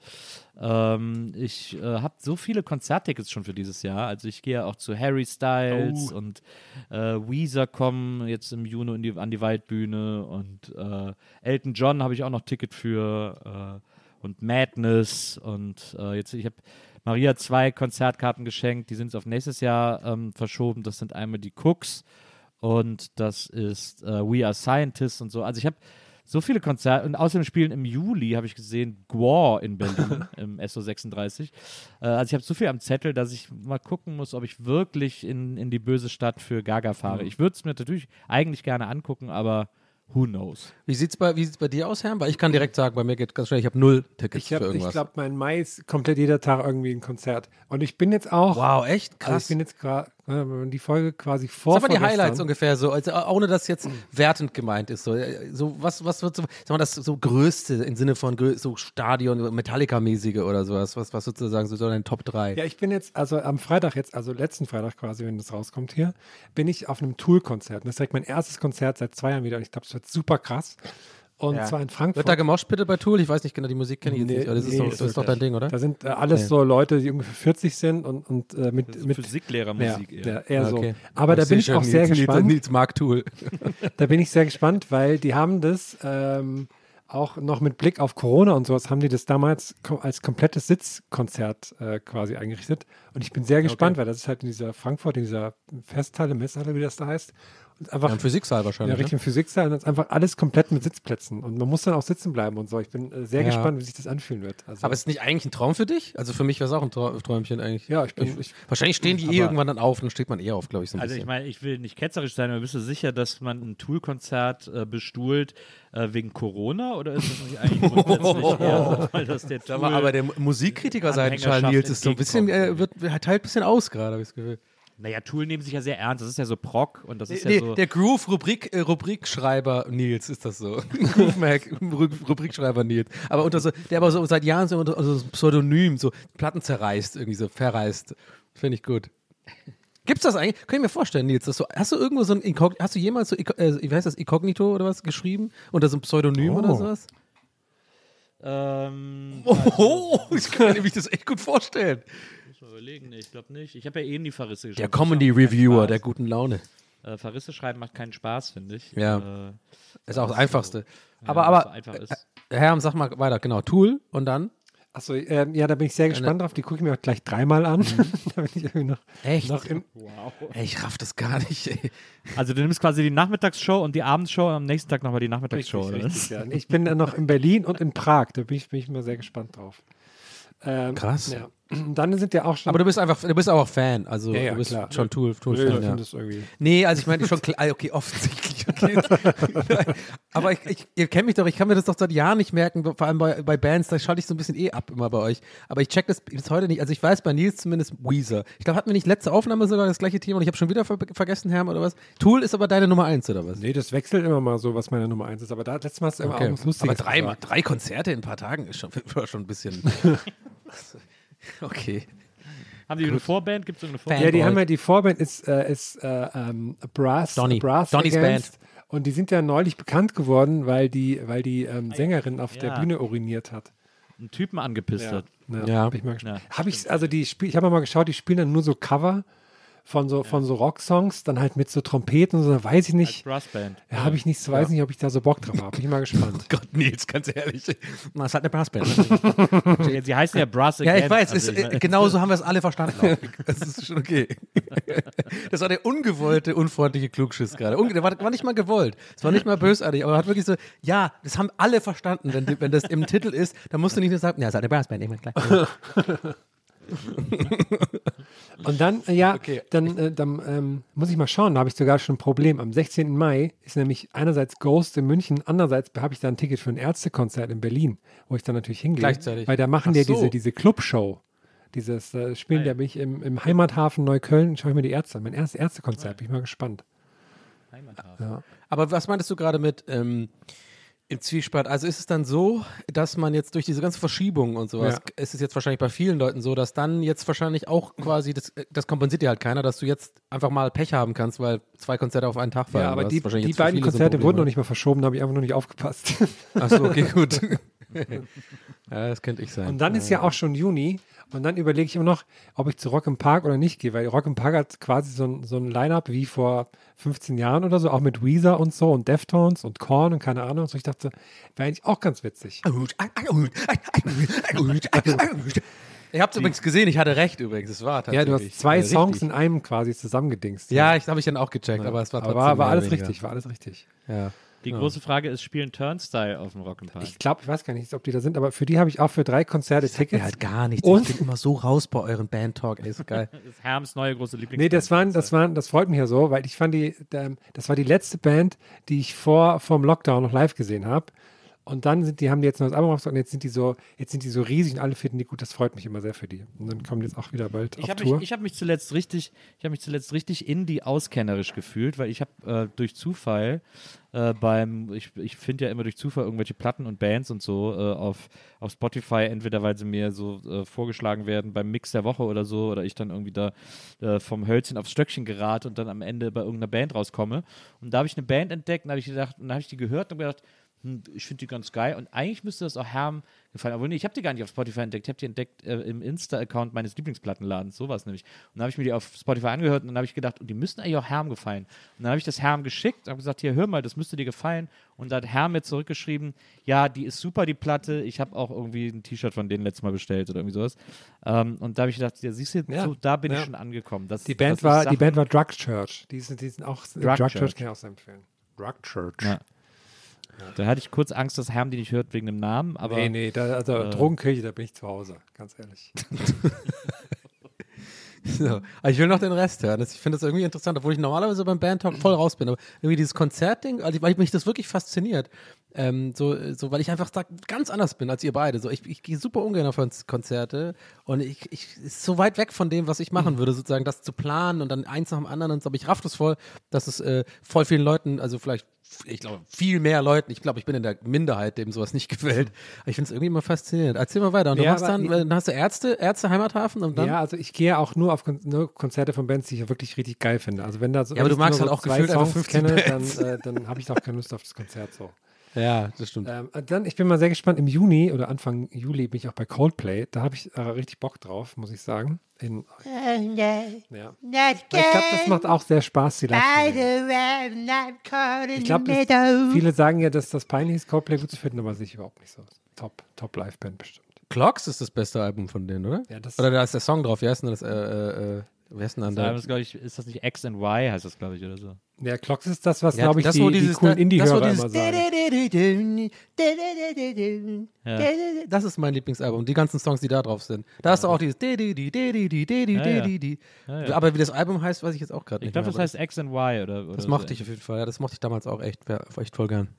Ähm, ich äh, habe so viele Konzerttickets schon für dieses Jahr. Also ich gehe auch zu Harry Styles und äh, Weezer kommen jetzt im Juni in die, an die Waldbühne und äh, Elton John habe ich auch noch Ticket für äh, und Madness und äh, jetzt ich habe Maria zwei Konzertkarten geschenkt, die sind jetzt auf nächstes Jahr ähm, verschoben. Das sind einmal die Cooks und das ist äh, We Are Scientists und so. Also ich habe so viele Konzerte und außerdem spielen im Juli, habe ich gesehen, Gwar in Berlin im SO36. Äh, also ich habe so viel am Zettel, dass ich mal gucken muss, ob ich wirklich in, in die böse Stadt für Gaga fahre. Ich würde es mir natürlich eigentlich gerne angucken, aber who knows? Wie sieht's bei, wie sieht's bei dir aus, Herr? Weil ich kann direkt sagen, bei mir geht ganz schnell, ich habe null Tickets Ich, für hab- ich irgendwas. glaube, mein Mai ist komplett jeder Tag irgendwie ein Konzert. Und ich bin jetzt auch, wow, echt? also Krass. ich bin jetzt gerade, die Folge quasi vor Sag mal die Highlights ungefähr so, also ohne dass jetzt wertend gemeint ist. So, äh, so was, was wird so, sag mal, das so größte im Sinne von so Stadion, Metallica-mäßige oder sowas, was, was sozusagen so deine Top 3. Ja, ich bin jetzt, also am Freitag jetzt, also letzten Freitag quasi, wenn das rauskommt hier, bin ich auf einem Tool-Konzert. Das ist direkt mein erstes Konzert seit zwei Jahren wieder und ich glaube, es wird super krass. Und Ja. zwar in Frankfurt. Wird da gemoscht bitte bei Tool? Ich weiß nicht genau, die Musik kenne ich jetzt Nee, nicht, aber das ist, nee, so, ist das ist doch dein Ding, oder? Da sind äh, alles Nee. so Leute, die ungefähr 40 sind und, und äh, mit, Das ist mit Physiklehrermusik ja, eher. eher Ah, okay. so. Aber da Ich bin ich auch sehr Nils, gespannt. Nils, mag Tool. Da bin ich sehr gespannt, weil die haben das ähm, auch noch mit Blick auf Corona und sowas haben die das damals ko als komplettes Sitzkonzert äh, quasi eingerichtet. Und ich bin sehr gespannt, weil das ist halt in dieser Frankfurt, in dieser Festhalle, Messhalle, wie das da heißt. Und einfach Ja, im Physiksaal ja, wahrscheinlich. Richtung Physiksaal und das ist einfach alles komplett mit Sitzplätzen. Und man muss dann auch sitzen bleiben und so. Ich bin äh, sehr Ja. gespannt, wie sich das anfühlen wird. Also, ne? Aber ist es nicht eigentlich ein Traum für dich? Also für mich wäre es auch ein Trau- Träumchen eigentlich. ja, ich bin. Ich, Wahrscheinlich stehen die eh irgendwann dann auf, dann steht man eher auf, glaube ich, so ein Also ich bisschen. meine, ich will nicht ketzerisch sein, aber bist du sicher, dass man ein Tool-Konzert äh, bestuhlt äh, wegen Corona oder ist das nicht eigentlich grundsätzlich eher so, weil das der Tool aber, aber der Musikritiker Seitenschal Anhängerschaft Nils ist so ein bisschen, äh, wird, teilt ein bisschen aus gerade, habe ich das Gefühl. Naja, Tool nehmen sich ja sehr ernst. Das ist ja so Prog und das ist Nee, ja so. der Groove Rubrik, äh, Rubrikschreiber Nils ist das so. Groove Mac, Ru- Rubrikschreiber Nils. Aber unter so, der aber so seit Jahren so unter so ein Pseudonym, so Platten zerreißt, irgendwie so verreißt. Finde ich gut. Gibt's das eigentlich? Kann ich mir vorstellen, Nils, dass du, hast du irgendwo so ein Inkog hast du jemals so, äh, wie heißt das, Inkognito oder was geschrieben? Unter so einem Pseudonym Oh. oder sowas? ähm, Oh, ich kann mir nämlich das echt gut vorstellen. Mal überlegen, nee, ich glaube nicht. Ich habe ja eh in die Verrisse geschrieben. Der Das macht Comedy keinen Reviewer Spaß. der guten Laune. Äh, Verrisse schreiben macht keinen Spaß, finde ich. Ja. Äh, Ist auch das so- Einfachste. ja, Aber, es aber, so einfach ist. Herr, sag mal weiter, genau. Tool und dann? achso, ähm, ja, da bin ich sehr gespannt drauf. Die gucke ich mir auch gleich dreimal an. da bin ich irgendwie noch, Echt? noch in, Ey, ich raff das gar nicht, ey. Also du nimmst quasi die Nachmittagsshow und die Abendshow und am nächsten Tag nochmal die Nachmittagsshow. Richtig, richtig, ja. Ich bin dann noch in Berlin und in Prag. Da bin ich, bin ich mal sehr gespannt drauf. Ähm, Krass. Ja. Dann sind ja auch schon. Aber du bist einfach, du bist auch Fan, also Ja, ja, du bist klar. schon Tool, Tool Fan, ja. das irgendwie. Nee, also ich meine schon klar, ah, okay, offensichtlich, okay. Aber ich, ich, ihr kennt mich doch, ich kann mir das doch seit Jahren nicht merken, vor allem bei, bei Bands, da schalte ich so ein bisschen eh ab immer bei euch. Aber ich check das bis heute nicht, also ich weiß bei Nils zumindest Weezer. Ich glaube, hatten wir nicht letzte Aufnahme sogar das gleiche Thema und ich habe schon wieder ver vergessen, Herm, oder was? Tool ist aber deine Nummer eins, oder was? Nee, das wechselt immer mal so, was meine Nummer eins ist. Aber da letztes Mal du immer auch Okay. was Lustiges Aber drei, drei Konzerte in ein paar Tagen ist schon, schon ein bisschen. okay. Haben die eine Vorband? Gibt es eine Vorband? Ja, die haben ja, die Vorband ist, äh, ist äh, ähm, Brass, Donny. Brass Donny's Against. Und die sind ja neulich bekannt geworden, weil die, weil die ähm, Sängerin auf der Ja. Bühne uriniert hat. Einen Typen angepisst hat. Ja, Ja. Hab ich mal gespannt. Ja, Hab ich, also die Spiel, ich habe mal geschaut, die spielen dann nur so Cover von so, von so Rocksongs, dann halt mit so Trompeten und so, da weiß ich Als nicht. Brassband. Ja, habe ich nicht, so weiß nicht, ob ich da so Bock drauf habe. Bin ich mal gespannt. Gott, Nils, ganz ehrlich. Das ist halt eine Brassband. Sie- Sie heißen ja Brass Ja, ich weiß, also ist, ich mein- genau so haben wir es alle verstanden. Das ist schon okay. Das war der ungewollte, unfreundliche Klugschiss gerade. Unge der war, war nicht mal gewollt. Es war nicht mal bösartig, aber er hat wirklich so, ja, das haben alle verstanden. Wenn, wenn das im Titel ist, dann musst du nicht nur sagen, ja, es ist eine Brassband, immer klar. Und dann, äh, ja, Okay. dann, äh, dann ähm, muss ich mal schauen, da habe ich sogar schon ein Problem. Am 16. Mai ist nämlich einerseits Ghost in München, andererseits habe ich da ein Ticket für ein Ärztekonzert in Berlin, wo ich dann natürlich hingehe. Gleichzeitig. Weil da machen Ach die so. diese, diese Clubshow. Dieses äh, Spielen, da bin ich im, im Heimathafen Neukölln, schaue ich mir die Ärzte an. Mein erstes Ärztekonzert, bin ich mal gespannt. Ja. Aber was meintest du gerade mit ähm, im Zwiespalt? Also ist es dann so, dass man jetzt durch diese ganze Verschiebung und sowas, Ja. ist es jetzt wahrscheinlich bei vielen Leuten so, dass dann jetzt wahrscheinlich auch quasi, das, äh, das kompensiert dir halt keiner, dass du jetzt einfach mal Pech haben kannst, weil zwei Konzerte auf einen Tag fallen. Ja, aber die, die beiden so Konzerte Problem wurden noch nicht mal verschoben, da habe ich einfach noch nicht aufgepasst. Achso, okay, gut. ja, das könnte ich sein. Und dann ist ja auch schon Juni und dann überlege ich immer noch, ob ich zu Rock im Park oder nicht gehe, weil Rock im Park hat quasi so ein, so ein Line-Up wie vor 15 Jahren oder so, auch mit Weezer und so und Deftones und Korn und keine Ahnung. Und so. Ich dachte, wäre eigentlich auch ganz witzig. Ihr habt es übrigens gesehen, ich hatte recht übrigens, es war Ja, tatsächlich. du hast zwei äh, Songs richtig. in einem quasi zusammengedingst. Ja, ich habe ich dann auch gecheckt, aber es war aber trotzdem war, war mehr alles weniger. richtig, war alles richtig. Ja. Die große Frage ist, spielen Turnstyle auf dem Rock'n'Park? Ich glaube, ich weiß gar nicht, ob die da sind, aber für die habe ich auch für drei Konzerte Ja, Tickets. halt gar nichts. Und- Ich bin immer so raus bei euren Band-Talk, ey, ist geil. Das ist Herms neue große Lieblings Nee, das waren, das waren, das freut mich ja so, weil ich fand die, ähm, das war die letzte Band, die ich vor vom Lockdown noch live gesehen habe. Und dann sind die, haben die jetzt noch das Album rausgebracht und jetzt sind die so, jetzt sind die so riesig und alle finden die gut. Das freut mich immer sehr für die. Und dann kommen die jetzt auch wieder bald Ich auf habe Tour. mich, ich hab mich zuletzt richtig, ich habe mich zuletzt richtig indie auskennerisch gefühlt, weil ich habe äh, durch Zufall äh, beim, ich, ich finde ja immer durch Zufall irgendwelche Platten und Bands und so äh, auf, auf Spotify, entweder weil sie mir so äh, vorgeschlagen werden beim Mix der Woche oder so, oder ich dann irgendwie da äh, vom Hölzchen aufs Stöckchen gerate und dann am Ende bei irgendeiner Band rauskomme. Und da habe ich eine Band entdeckt und da habe ich gedacht, und da habe ich die gehört und gedacht, hm, ich finde die ganz geil und eigentlich müsste das auch Herm gefallen. Aber nee, ich habe die gar nicht auf Spotify entdeckt. Ich habe die entdeckt äh, im Insta-Account meines Lieblingsplattenladens, sowas nämlich. Und dann habe ich mir die auf Spotify angehört und dann habe ich gedacht, und die müssten eigentlich auch Herm gefallen. Und dann habe ich das Herm geschickt, habe gesagt, hier, hör mal, das müsste dir gefallen. Und da hat Herm mir zurückgeschrieben, ja, die ist super, die Platte. Ich habe auch irgendwie ein T-Shirt von denen letztes Mal bestellt oder irgendwie sowas. Ähm, und da habe ich gedacht, ja, siehst du, Ja, so, da bin ja. ich schon angekommen. Das, Die Band war, die Band war Drug Church. Die sind, die sind auch Drug Drug, Church. Church kann ich auch sehr empfehlen. Drug Church. Ja. Da hatte ich kurz Angst, dass Herm die nicht hört wegen dem Namen, aber nee, nee, da, also äh, Drogenkirche, da bin ich zu Hause, ganz ehrlich. So. Aber ich will noch den Rest hören. Das, ich finde das irgendwie interessant, obwohl ich normalerweise beim Bandtalk voll raus bin. Aber irgendwie dieses Konzertding, also, weil mich das wirklich fasziniert. Ähm, so, so, weil ich einfach da ganz anders bin als ihr beide. So, ich, ich gehe super ungern auf Konz- Konzerte und ich, ich ist so weit weg von dem, was ich machen würde, sozusagen das zu planen und dann eins nach dem anderen und so. Aber ich raff das voll, dass es äh, voll vielen Leuten, also vielleicht ich glaube, viel mehr Leuten, ich glaube, ich bin in der Minderheit, dem sowas nicht gefällt. Aber ich finde es irgendwie immer faszinierend. Erzähl mal weiter. Und du Ja, machst dann, dann hast du Ärzte, Ärzte Heimathafen und dann. Ja, also ich gehe auch nur auf Kon nur Konzerte von Bands, die ich auch wirklich richtig geil finde. Also wenn da so Ja, aber du magst halt auch gefühlt einfach Songs 50 kenne, Bands. dann, äh, dann habe ich da auch keine Lust auf das Konzert so. Ja, das stimmt. Ähm, dann, ich bin mal sehr gespannt, im Juni oder Anfang Juli bin ich auch bei Coldplay. Da habe ich äh, richtig Bock drauf, muss ich sagen. In, ja. Aber ich glaube, das macht auch sehr Spaß, die live. Ich glaube, viele sagen ja, dass das peinlich ist, Coldplay gut zu finden, aber sehe ich überhaupt nicht so. Top, top Live-Band bestimmt. Clocks ist das beste Album von denen, oder? Ja, das- oder da ist der Song drauf. Wie heißt denn das? Äh, äh, äh, wer ist denn Das ist, glaub ich, ist das nicht X and Y, heißt das, glaube ich, oder so. Ja, Clocks ist das, was, Ja, glaube ich, das, die, wo die dieses- coolen Indie-Hörer dieses immer sagen. Das ist mein Lieblingsalbum. Die ganzen Songs, die da drauf sind. Da hast du auch dieses. Ja, ja. Ja, ja. Aber wie das Album heißt, weiß ich jetzt auch gerade Ich nicht. glaube, mehr, das heißt X and Y oder, oder Das so. mochte ich auf jeden Fall. Ja, das mochte ich damals auch echt, echt voll gern.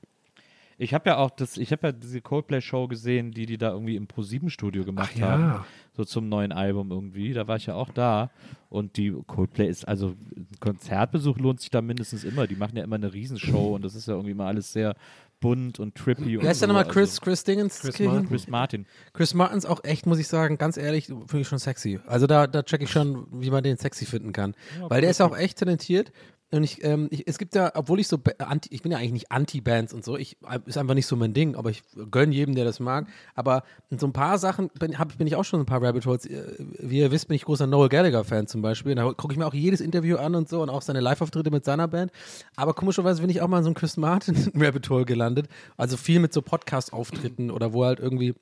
Ich habe ja auch das, ich habe ja diese Coldplay-Show gesehen, die die da irgendwie im Pro-7-Studio gemacht Ach ja. So zum neuen Album irgendwie. Da war ich ja auch da. Und die Coldplay ist, also ein Konzertbesuch lohnt sich da mindestens immer. Die machen ja immer eine Riesenshow und das ist ja irgendwie immer alles sehr bunt und trippy. und Wer ist denn nochmal Chris, Also, Chris Dingens? Chris? Martin. Chris Martin. Chris Martin ist auch echt, muss ich sagen, ganz ehrlich, finde ich schon sexy. Also da, da check ich schon, wie man den sexy finden kann. Weil der ist auch echt talentiert. Und ich, ähm, ich, es gibt ja, obwohl ich so, ba- anti, ich bin ja eigentlich nicht Anti-Bands und so, ich, ist einfach nicht so mein Ding, aber ich gönne jedem, der das mag. Aber in so ein paar Sachen bin, hab, bin ich auch schon ein paar Rabbit Holes. Äh, Wie ihr wisst, bin ich großer Noel Gallagher-Fan zum Beispiel. Da gucke ich mir auch jedes Interview an und so und auch seine Live-Auftritte mit seiner Band. Aber komischerweise bin ich auch mal in so einem Chris Martin-Rabbit Hole gelandet. Also viel mit so Podcast-Auftritten oder wo halt irgendwie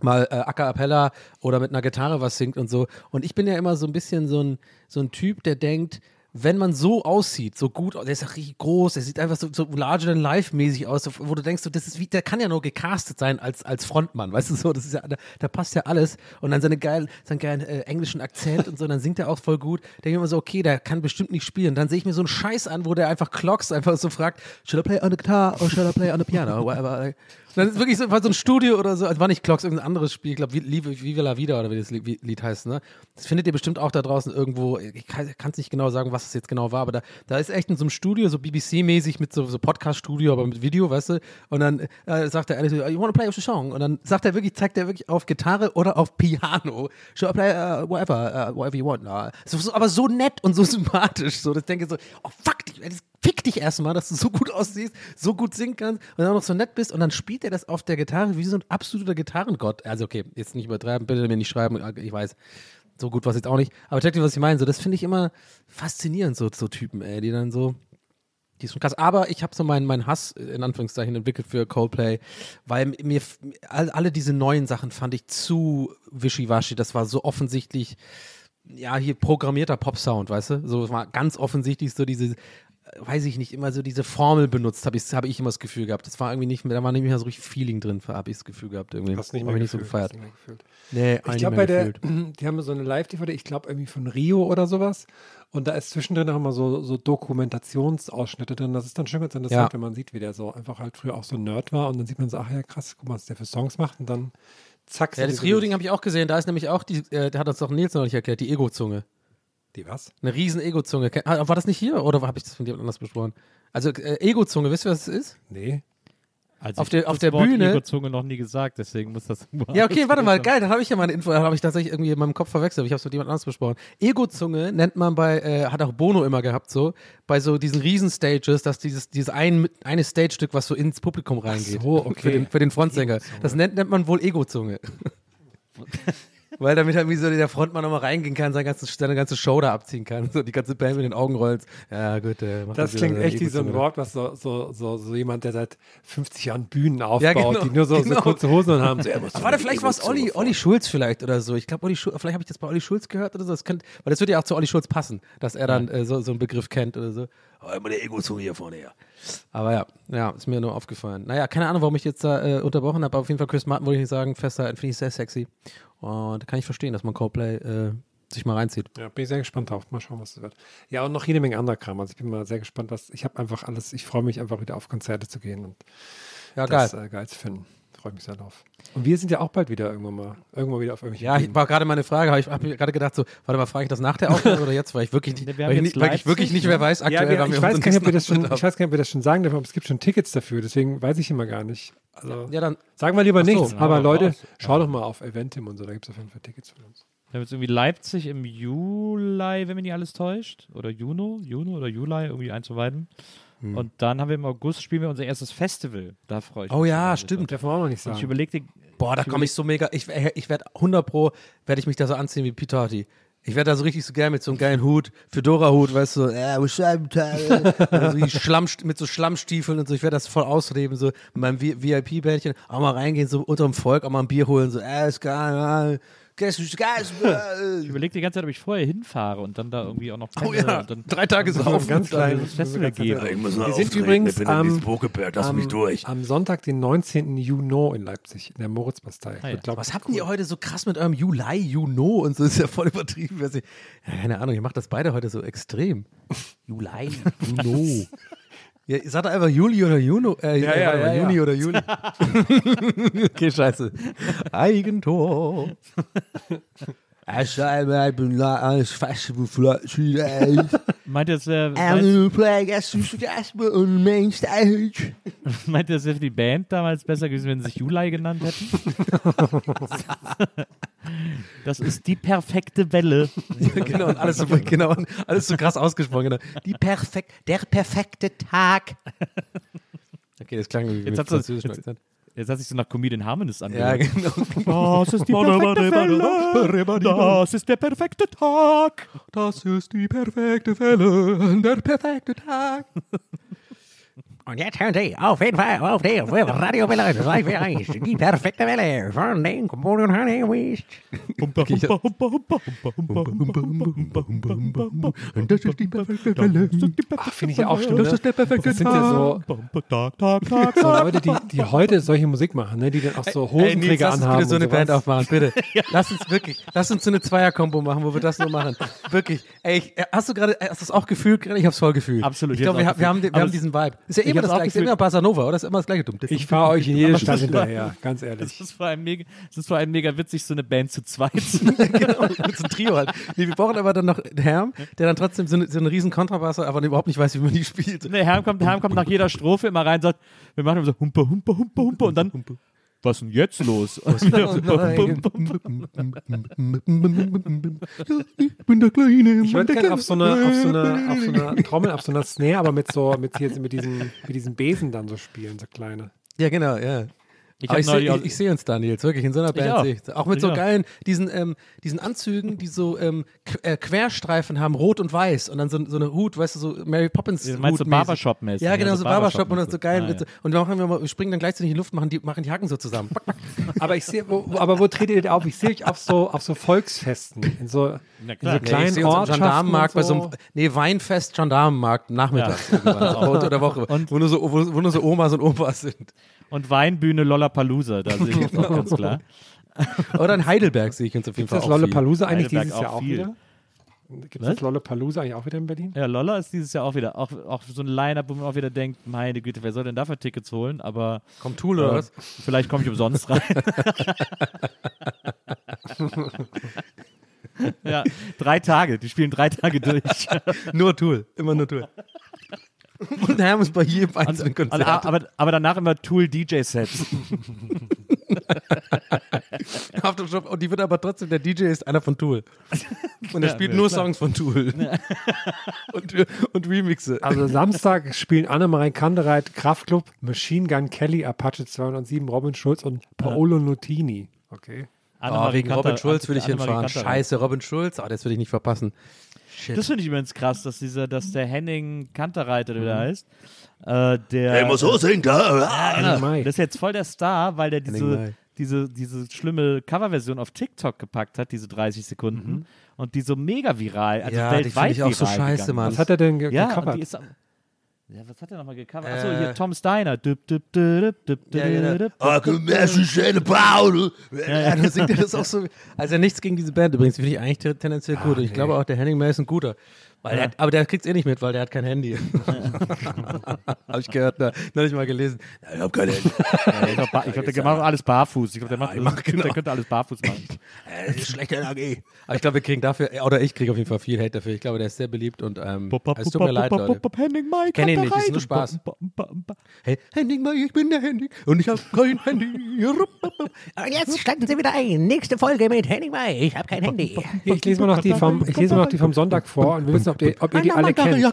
mal äh, a cappella oder mit einer Gitarre was singt und so. Und ich bin ja immer so ein bisschen so ein, so ein Typ, der denkt, wenn man so aussieht, so gut, der ist ja richtig groß, der sieht einfach so, so larger than life mäßig aus, wo du denkst, das ist wie, der kann ja nur gecastet sein als, als Frontmann, weißt du so, das ist ja, da, da passt ja alles. Und dann seine geil, seinen geilen äh, englischen Akzent und so, dann singt er auch voll gut, denke ich immer so, okay, der kann bestimmt nicht spielen, dann sehe ich mir so einen Scheiß an, wo der einfach Clocks einfach so fragt, should I play on the guitar or should I play on the piano, whatever. Dann ist wirklich so, war so ein Studio oder so, also war nicht Clocks, irgendein anderes Spiel, ich glaube, Viva la Vida oder wie das Lied heißt, ne? Das findet ihr bestimmt auch da draußen irgendwo, ich kann es nicht genau sagen, was es jetzt genau war, aber da, da ist echt in so einem Studio, so BBC-mäßig mit so, so Podcast-Studio, aber mit Video, weißt du? Und dann äh, sagt der so, you wanna play a song? Und dann sagt er wirklich, zeigt er wirklich auf Gitarre oder auf Piano. I play uh, whatever, uh, whatever you want. So, so, aber so nett und so sympathisch, so, das denke ich so, oh fuck, das fick dich erstmal, dass du so gut aussiehst, so gut singen kannst und dann auch noch so nett bist und dann spielt er das auf der Gitarre wie so ein absoluter Gitarrengott. Also okay, jetzt nicht übertreiben, bitte mir nicht schreiben, ich weiß, so gut war es jetzt auch nicht, aber checkt ihr, was ich meine, so das finde ich immer faszinierend, so, so Typen, ey, die dann so, die ist schon krass. Aber ich habe so meinen meinen Hass äh, in Anführungszeichen entwickelt für Coldplay, weil mir alle diese neuen Sachen fand ich zu wischiwaschi. Das war so offensichtlich, ja, hier programmierter Pop-Sound, weißt du? So war ganz offensichtlich so diese, weiß ich nicht, immer so diese Formel benutzt, habe ich, hab ich immer das Gefühl gehabt. Das war irgendwie nicht mehr, da war nicht mehr so richtig Feeling drin, habe ich das Gefühl gehabt irgendwie. Hast nicht Hab mehr ich nicht so gefühlt, gefeiert. nicht mehr gefühlt. Nee, Ich glaube, bei der, gefühlt. die haben so eine Live-DVD, ich glaube irgendwie von Rio oder sowas. Und da ist zwischendrin auch immer so, so Dokumentationsausschnitte drin. Das ist dann schon ganz interessant, Ja. wenn man sieht, wie der so einfach halt früher auch so ein Nerd war. Und dann sieht man so, ach ja, krass, guck mal, was der für Songs macht. Und dann zack. Ja, das Rio-Ding habe ich auch gesehen. Da ist nämlich auch die, äh, da hat uns doch Nils neulich erklärt, die Ego-Zunge. Die was? Eine riesen Ego-Zunge. Ah, War das nicht hier oder habe ich das von jemand anders besprochen? Also äh, Ego-Zunge, wisst ihr, was es ist? Nee. Also auf ich der, auf das der Wort Bühne. Ego-Zunge noch nie gesagt, deswegen muss das. Ja, okay, warte mal, geil, dann habe ich ja mal eine Info, habe ich tatsächlich irgendwie in meinem Kopf verwechselt, aber ich habe es mit jemand anderes besprochen. Ego-Zunge nennt man bei, äh, hat auch Bono immer gehabt, so, bei so diesen Riesen-Stages, dass dieses, dieses ein, eine Stage-Stück, was so ins Publikum reingeht. so, okay. Für den, für den Frontsänger. Das nennt, nennt man wohl Ego-Zunge. Weil damit halt wie so der Frontmann nochmal reingehen kann, seine ganze, seine ganze Show da abziehen kann. So die ganze Band mit den Augen rollt. Ja, gut. Äh, Das klingt echt wie so ein. Wort, was so, so, so, so jemand, der seit 50 Jahren Bühnen aufbaut, Ja, genau, die nur so, genau. so kurze Hosen haben. So, er Ach, warte, vielleicht war es Olli, Olli Schulz vielleicht oder so. Ich glaube, Olli Schulz, vielleicht habe ich das bei Olli Schulz gehört oder so. Das könnte, weil das würde ja auch zu Olli Schulz passen, dass er dann äh, so, so einen Begriff kennt oder so. Oh, immer der Ego-Zunge hier vorne her. Aber ja, ja, ist mir nur aufgefallen. Naja, keine Ahnung, warum ich jetzt da äh, unterbrochen habe, aber auf jeden Fall Chris Martin wollte ich nicht sagen, festhalten, finde ich sehr sexy. Und kann ich verstehen, dass man Coldplay äh, sich mal reinzieht. Ja, bin ich sehr gespannt drauf. Mal schauen, was das wird. Ja, und noch jede Menge anderer Kram. Also ich bin mal sehr gespannt, was. Ich habe einfach alles, ich freue mich einfach wieder auf Konzerte zu gehen und Ja, das geil. äh, geil zu finden. Freue mich sehr drauf. Und wir sind ja auch bald wieder irgendwann mal, irgendwann wieder auf irgendwelchen Ja, ich Bühnen. war gerade meine Frage, hab ich habe gerade gedacht so, warte mal, frage ich das nach der Aufnahme oder jetzt, weil ich wirklich nicht, weil ich, nicht, weil ich wirklich nicht mehr weiß, aktuell, ja, wir, ich, wir weiß gar nicht, ob wir das schon, ich weiß gar nicht, ob wir das schon sagen dürfen, aber es gibt schon Tickets dafür, deswegen weiß ich immer gar nicht. Also. Ja, dann, sagen wir lieber so, nichts, aber aber Leute, raus. schau doch mal auf Eventim und so, da gibt es auf jeden Fall Tickets von uns. Wir haben jetzt irgendwie Leipzig im Juli, wenn mich nicht alles täuscht. Oder Juno, Juno oder Juli, irgendwie eins von beiden. Hm. Und dann haben wir im August spielen wir unser erstes Festival. Da freue ich mich. Oh ja, stimmt. Dürfen wir auch noch nicht Und ich sagen. überlegte, Boah, da komme ich so mega. Ich, ich werde 100 Pro, werde ich mich da so anziehen wie Peter Harty. Ich werde da so richtig so geil mit so einem geilen Hut, Fedora-Hut, weißt du, äh, so Schlamm, mit so Schlammstiefeln und so. Ich werde das voll ausleben, so mit meinem VIP-Bändchen, auch mal reingehen, so unterm Volk, auch mal ein Bier holen, so, äh, ist geil, äh, Guys, äh. ich überlege die ganze Zeit, ob ich vorher hinfahre und dann da irgendwie auch noch Oh ja, und dann drei Tage so auf. ganz klein. das Festival gebe. Wir sind übrigens am, am, am Sonntag, den 19. Juni in Leipzig, in der Moritzbastei. Ah ja. Glaub Was habt ihr heute so krass mit eurem Juli, Juno und so? Ist ja voll übertrieben. Ja, keine Ahnung, ihr macht das beide heute so extrem. Juli, Juno. Ja, sag doch einfach Juli oder Juni. Äh, ja, äh, ja, ja, Juni oder Juli. okay, scheiße. Eigentor. Meint das, äh, Meint das, die Band damals besser gewesen, wenn sie sich Juli genannt hätten? Das ist die perfekte Welle. genau, und alles so, genau, alles so krass ausgesprochen. Genau. Die perfekt, der perfekte Tag. Okay, das klang wie mit Jetzt hat's so- französischem jetzt- Akzent. Jetzt hat sich so nach Comedian Harmonist Ja, angehört. genau. Das ist die perfekte Welle. Das ist der perfekte Tag. Das ist die perfekte Welle, der perfekte Tag. Und jetzt hören Sie auf jeden Fall auf der Radio Welle 241, die perfekte Welle von den Kumpel und Honeywies. Und das ist die perfekte Welle. Finde ich ja auch stimmt. Das ist der perfekte Das sind ja so, so Leute, die, die heute solche Musik machen, ne? die dann auch so Hosenträger anhaben. Lass uns Bitte so eine Band aufmachen, bitte. Lass uns wirklich, lass uns so eine Zweierkombo machen, wo wir das so machen. Wirklich. Ey, hast du gerade, hast du das auch gefühlt? Ich habe es voll gefühlt. Absolut. Ich glaube, wir, haben, wir haben diesen Vibe. Ist ja eben immer das auch gleiche. Immer gefühlt. Bossa Nova, oder? Ist immer das gleiche. Dumm. Ich fahre euch in jede Stadt das hinterher, ganz Das ehrlich. ist, vor allem mega, das ist vor allem mega witzig, so eine Band zu zweit. genau, mit so einem Trio halt. Nee, wir brauchen aber dann noch einen Herm, der dann trotzdem so, eine, so einen riesen Kontrabass hat, aber überhaupt nicht weiß, wie man die spielt. Der Herr kommt, Herr kommt nach jeder Strophe immer rein und sagt, wir machen immer so Humpe, Humpe, Humpe, Humpe und dann, was ist denn jetzt los? Humpe. Ich bin der Kleine. Ich würde gerne auf so einer auf so eine, auf so einer Trommel, auf so einer Snare, aber mit so mit hier mit diesen mit diesen Besen dann so spielen, so kleine. Ja, genau, ja. Ich ich, seh, ich, ich sehe uns da, Nils, wirklich in so einer Band. auch. seh ich- Auch mit Ich so geilen, diesen, ähm, diesen Anzügen, die so ähm, äh, Querstreifen haben, rot und weiß. Und dann so, so eine Hut, weißt du, so Mary Poppins. Du meinst so Hut-mäßig. Barbershop-mäßig, Ja, ja, genau, so so Barbershop und dann so geil. Ah, so, ja. und dann machen wir, mal, wir springen dann gleichzeitig in die Luft, machen die, machen die Hacken so zusammen. Aber ich sehe, aber wo tretet ihr denn auf? Ich sehe euch auf so auf so Volksfesten, in so, in so Nee, kleinen am Ortschaften Gendarmenmarkt bei und so einem, nee, Weinfest Gendarmenmarkt nachmittags irgendwann, also unter der Woche, Und- wo, nur so, wo, wo nur so Omas und Opas sind. Und Weinbühne Lollapalooza, da sehe ich jetzt auch ganz klar. Oder in Heidelberg sehe ich uns auf jeden Ist Fall das auch viel. Lollapalooza eigentlich Heidelberg dieses Jahr auch auch viel. wieder? Gibt es Lollapalooza eigentlich auch wieder in Berlin? Ja, Lolla ist dieses Jahr auch wieder, auch, auch so ein Line-Up, wo man auch wieder denkt, meine Güte, wer soll denn dafür Tickets holen? Aber Kommt Tool oder äh, was? vielleicht komme ich umsonst rein. ja, drei Tage, die spielen drei Tage durch. Nur Tool, immer nur Tool. Und Hermes bei jedem einzelnen Konzert. aber, aber danach immer Tool DJ-Sets. Aftershock, und die wird aber trotzdem, der DJ ist einer von Tool. Und er Ja, spielt ja, nur klar. Songs von Tool. und, und Remixe. Also Samstag spielen Annemarie Kandereit, Kraftklub, Machine Gun Kelly, Apache 207, Robin Schulz und Paolo Nutini. Okay. Oh, Annemarie wegen Robin Schulz will ich hinfahren. Scheiße, Robin Schulz. Ah, das will ich nicht verpassen. Das finde ich übrigens krass, dass dieser, dass der Henning Kanterreiter, der Mhm. da heißt, äh, der. Der muss so singen, da. Ja, genau. Das ist jetzt voll der Star, weil der diese, diese, diese schlimme Coverversion auf TikTok gepackt hat, diese 30 Sekunden. Und die so mega viral, also Mhm. Ja, die weltweit finde ich auch so viral scheiße, gegangen Mann. Was hat er denn ge Ja, und gecovert? Ja, was hat er nochmal gecovert? Achso, Äh, hier Tom Steiner. Düp, düp, düp, düp, Ja, genau. Ah, komm, wer ist schöne Paul? Ja, dann singt er das auch so. Also nichts gegen diese Band übrigens, finde ich eigentlich te- tendenziell gut. Und ich glaube auch, der Henning May ist ein guter. Weil der hat, aber der kriegt es eh nicht mit, weil der hat kein Handy. Habe ich gehört, ne, neulich mal gelesen. Ja, ich habe kein Handy. Ja, ich glaube, ich glaub, der macht alles barfuß. Ich glaube, der, macht, ich mach genau. der könnte alles barfuß machen. Das ist schlechte Energie. Aber ich glaube, wir kriegen dafür, oder ich kriege auf jeden Fall viel Hate dafür. Ich glaube, der ist sehr beliebt und ähm, es tut mir leid, Leute. Henning Mai, Kenn ihn nicht, ist nur Spaß. Hey, Henning May, ich bin der Henning und ich habe kein Handy. Und jetzt steigen Sie wieder ein. Nächste Folge mit Henning May. Ich habe kein Handy. Ich lese mal noch die vom, ich lese mal noch die vom Sonntag vor und wir wissen, ob ihr, ob ihr die alle kennt. Ja.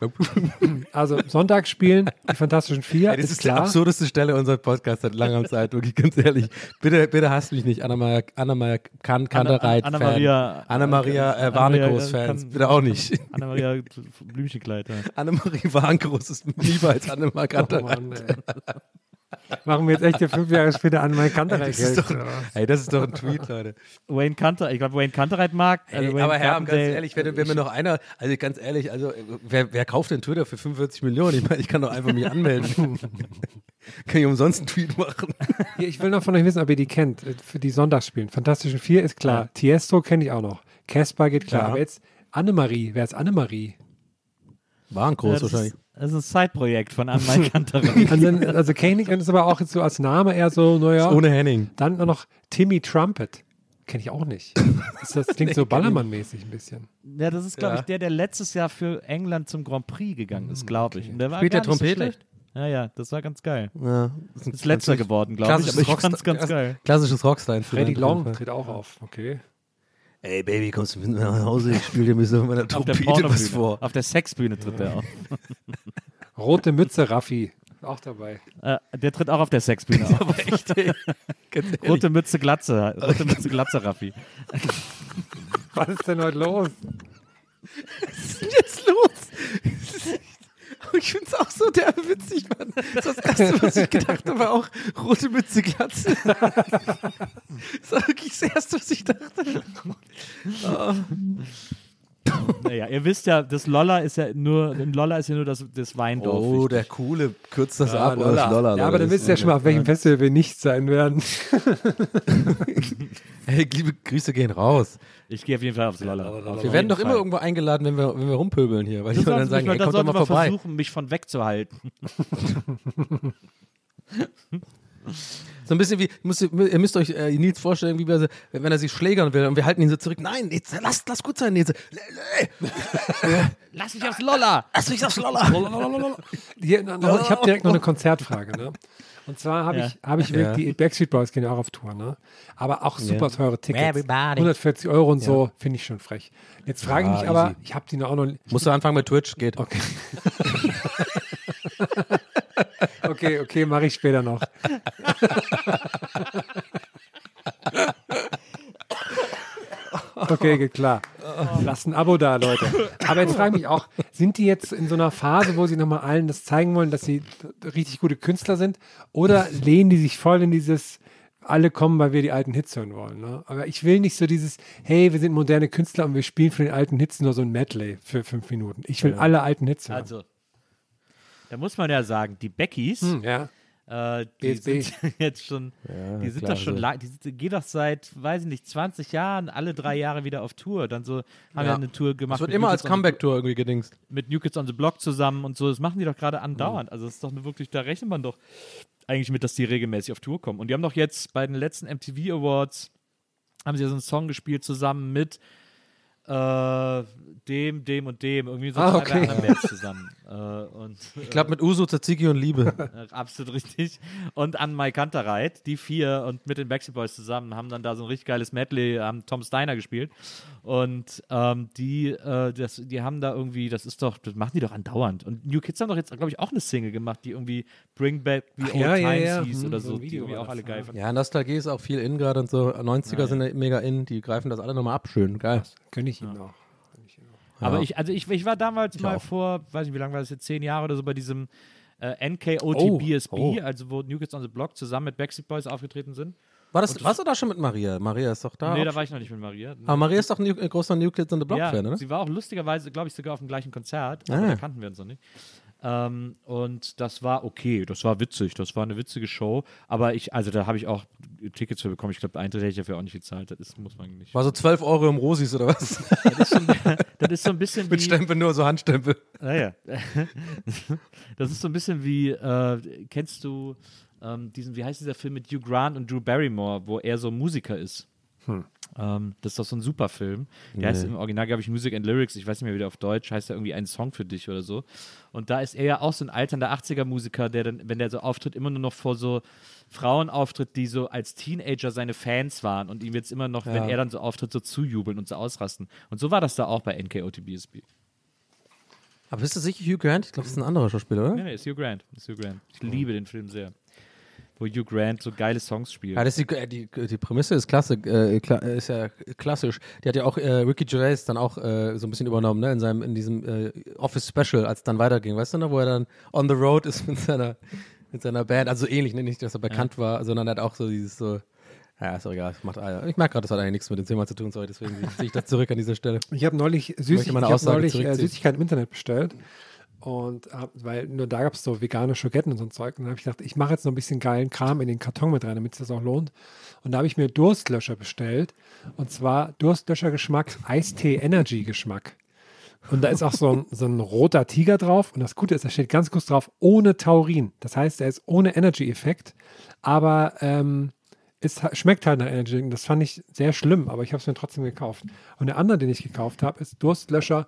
Also Sonntag spielen die Fantastischen Vier, Ey, das ist ist die klar. absurdeste Stelle unserer Podcast seit langer Zeit, wirklich ganz ehrlich. Bitte, bitte hasst mich nicht, Anna-Maria Anna kan Kantereit Anna- Anna-Maria- Anna-Maria äh, Anna-Maria, Warnekos-Fans, kann- bitte auch nicht. Anna-Maria Blümchenkleid. Ja. Annemarie Warnkroß ist lieber als Anna-Maria Oh. Mann, ey. Machen wir jetzt echt hier fünf Jahre später an mein Kanterei Das ist doch, ey, das ist doch ein Tweet, Leute. Wayne Kanter, ich glaube, Wayne Kantereit mag. Ey, also Wayne aber Herr, ganz ehrlich, wenn, wenn mir noch einer, also ganz ehrlich, also wer, wer kauft denn Twitter für 45 Millionen? Ich meine, ich kann doch einfach mich anmelden. kann ich umsonst einen Tweet machen. Hier, ich will noch von euch wissen, ob ihr die kennt, äh, für die Sonntagsspielen. Fantastischen Vier ist klar. Tiesto kenne ich auch noch. Casper geht klar. Ja. Aber jetzt Annemarie. Wer ist Annemarie? Warnkroß Ja, das, ist, das ist ein Side-Projekt von Anne Kantereit. Also, also ich und ist aber auch jetzt so als Name eher so, naja. Ohne Henning. Dann noch Timmy Trumpet. Kenne ich auch nicht. Das, das klingt so Ballermann-mäßig ein bisschen. ja, das ist, glaube Ja. ich, der, der letztes Jahr für England zum Grand Prix gegangen ist, glaube ich. Und der war Spielt der so Trompete? schlecht. Ja, ja, das war ganz geil. Ja, das Ist letzter geworden, glaube ich, aber ich fand's ganz geil. Klassisches Rockstar-Instrument. Freddy Long tritt auch auf. Okay. Ey, Baby, kommst du mit mir nach Hause? Ich spiele dir mit so meiner Trompete was vor. Auf der Sexbühne tritt er auf. Rote Mütze, Raffi. Auch dabei. Äh, der tritt auch auf der Sexbühne auf. Echt. Rote Mütze, Glatze. Rote Mütze, Glatze, Raffi. Was ist denn heute los? Was ist denn jetzt los? Ich finde es auch so der witzig, Mann. Das ist das Erste, was ich gedacht habe, auch rote Mütze, Glatze. Das war wirklich das Erste, was ich dachte. Oh. Naja, ihr wisst ja, das Lolla ist ja nur, in Lolla ist ja nur das, das Weindorf. Oh, wichtig. der Coole kürzt das Ah, ab. oder das Lolla, ja, aber dann wisst ihr ja schon mal, auf welchem Festival wir nicht sein werden. Hey, liebe Grüße gehen raus. Ich gehe auf jeden Fall aufs Lolla. Auf Wir jeden werden doch Fall. immer irgendwo eingeladen, wenn wir, wenn wir rumpöbeln hier. Weil die dann sagen, wir- ey, da kommt doch mal wir vorbei. versuchen, mich von wegzuhalten. So ein bisschen wie, müsst, ihr ihr müsst euch äh, Nils vorstellen, wie wir, wenn er sich schlägern will und wir halten ihn so zurück. Nein, Nils, lass, lass gut sein, Nils. Lass mich aufs Lolla! Lass mich aufs Lolla. Hier, noch- ich habe direkt noch eine Konzertfrage. Ne? Und zwar habe Ja. ich, hab ich Ja. wirklich, die Backstreet Boys gehen ja auch auf Tour, ne? aber auch super teure Tickets. Everybody. 140 Euro und so, finde ich schon frech. Jetzt frage ich mich aber, easy. ich habe die noch auch noch Musst du anfangen mit Twitch? Geht. Okay. okay, okay, mache ich später noch. Okay, geht klar. Lasst ein Abo da, Leute. Aber jetzt frage ich mich auch, sind die jetzt in so einer Phase, wo sie nochmal allen das zeigen wollen, dass sie richtig gute Künstler sind? Oder lehnen die sich voll in dieses, alle kommen, weil wir die alten Hits hören wollen? Ne? Aber ich will nicht so dieses, hey, wir sind moderne Künstler und wir spielen für den alten Hits nur so ein Medley für fünf Minuten. Ich will alle alten Hits hören. Also, da muss man ja sagen, die Beckys, Hm, ja. äh, die BSB. sind jetzt schon, die sind klar, doch schon lang, die sind, gehen doch seit, weiß ich nicht, 20 Jahren alle drei Jahre wieder auf Tour. Dann so, haben ja, eine Tour gemacht. Das wird mit immer New als Kids on the- Comeback-Tour irgendwie gedingst. Mit New Kids on the Block zusammen und so. Das machen die doch gerade andauernd. Also, das ist doch wirklich, da rechnet man doch eigentlich mit, dass die regelmäßig auf Tour kommen. Und die haben doch jetzt bei den letzten MTV Awards, haben sie ja so einen Song gespielt zusammen mit Äh, dem, dem und dem. Irgendwie so Ah, okay. anderen Bands zusammen. Äh, und, Ich glaube mit Uso, Tzatziki und Liebe. äh, absolut richtig. Und an Mike Kantereit, die vier und mit den Backstreet Boys zusammen haben dann da so ein richtig geiles Medley, haben Tom Steiner gespielt. Und ähm, die, äh, das, die haben da irgendwie, das ist doch, das machen die doch andauernd. Und New Kids haben doch jetzt, glaube ich, auch eine Single gemacht, die irgendwie Bring Back the Ach, Old ja, ja, Times ja. hieß Hm, oder so so, die irgendwie auch alle geil ja. fanden. Ja, Nostalgie ist auch viel in gerade und so. 90er sind mega in, die greifen das alle nochmal ab. Schön, geil. Gönne ich ihm auch. Aber ich, also ich, ich war damals mal auch. vor, weiß nicht, wie lange war das jetzt, zehn Jahre oder so, bei diesem äh, NKOT Oh, oh. also wo New Kids on the Block zusammen mit Backstreet Boys aufgetreten sind. War das, warst du da schon mit Maria? Maria ist doch da. nee, da war ich noch nicht mit Maria. Aber Maria ist doch ein New- äh, großer New Kids on the Block-Fan, ja, oder? sie war auch lustigerweise, glaube ich, sogar auf dem gleichen Konzert, aber Ah. da kannten wir uns noch nicht. Ähm, und das war okay, das war witzig, das war eine witzige Show, aber ich, also da habe ich auch Tickets für bekommen, ich glaube, Eintritt hätte ich dafür auch nicht gezahlt, das ist, muss man nicht. War so 12 Euro im Rosis oder was? Das ist so ein bisschen mit wie, Stempel nur, so Handstempel. Naja. das ist so ein bisschen wie, äh, kennst du ähm, diesen, wie heißt dieser Film mit Hugh Grant und Drew Barrymore, wo er so Musiker ist? Ähm, das ist doch so ein super Film. Der heißt im Original, glaube ich, Music and Lyrics. Ich weiß nicht mehr, wie der auf Deutsch heißt, er irgendwie ein Song für dich oder so. Und da ist er ja auch so ein alternder 80er-Musiker, der dann, wenn der so auftritt, immer nur noch vor so Frauen auftritt, die so als Teenager seine Fans waren und ihm jetzt immer noch, wenn Ja. er dann so auftritt, so zujubeln und so ausrasten. Und so war das da auch bei NKOTBSB. Aber bist du sicher Hugh Grant? Ich glaube, das ist ein anderer Schauspieler, oder? Nee, nee, ist Hugh Grant. Ist Hugh Grant. Ich liebe den Film sehr. Wo Hugh Grant so geile Songs spielt. Ja, das ist die, äh, die, die Prämisse ist klasse, äh, kla ist ja klassisch. Die hat ja auch äh, Ricky Gervais dann auch äh, so ein bisschen übernommen, ne, in seinem, in diesem äh, Office Special, als es dann weiterging, weißt du noch, wo er dann on the road ist mit seiner, mit seiner Band, also ähnlich, ne? nicht, dass er bekannt war, sondern er hat auch so dieses so, ja, ist doch egal, macht, ich merke gerade, das hat eigentlich nichts mit dem Thema zu tun, sorry, deswegen ziehe ich das zurück an dieser Stelle. Ich habe neulich, Süßig, ich meine hab neulich äh. Süßigkeiten im Internet bestellt. Und hab, weil nur da gab es so vegane Schoketten und so ein Zeug. Und dann habe ich gedacht, ich mache jetzt noch ein bisschen geilen Kram in den Karton mit rein, damit es das auch lohnt. Und da habe ich mir Durstlöscher bestellt. Und zwar Durstlöscher-Geschmack, Eistee-Energy-Geschmack. Und da ist auch so ein, so ein roter Tiger drauf. Und das Gute ist, da steht ganz kurz drauf, ohne Taurin. Das heißt, er ist ohne Energy-Effekt. Aber ähm, es schmeckt halt nach Energy. Das fand ich sehr schlimm, aber ich habe es mir trotzdem gekauft. Und der andere, den ich gekauft habe, ist Durstlöscher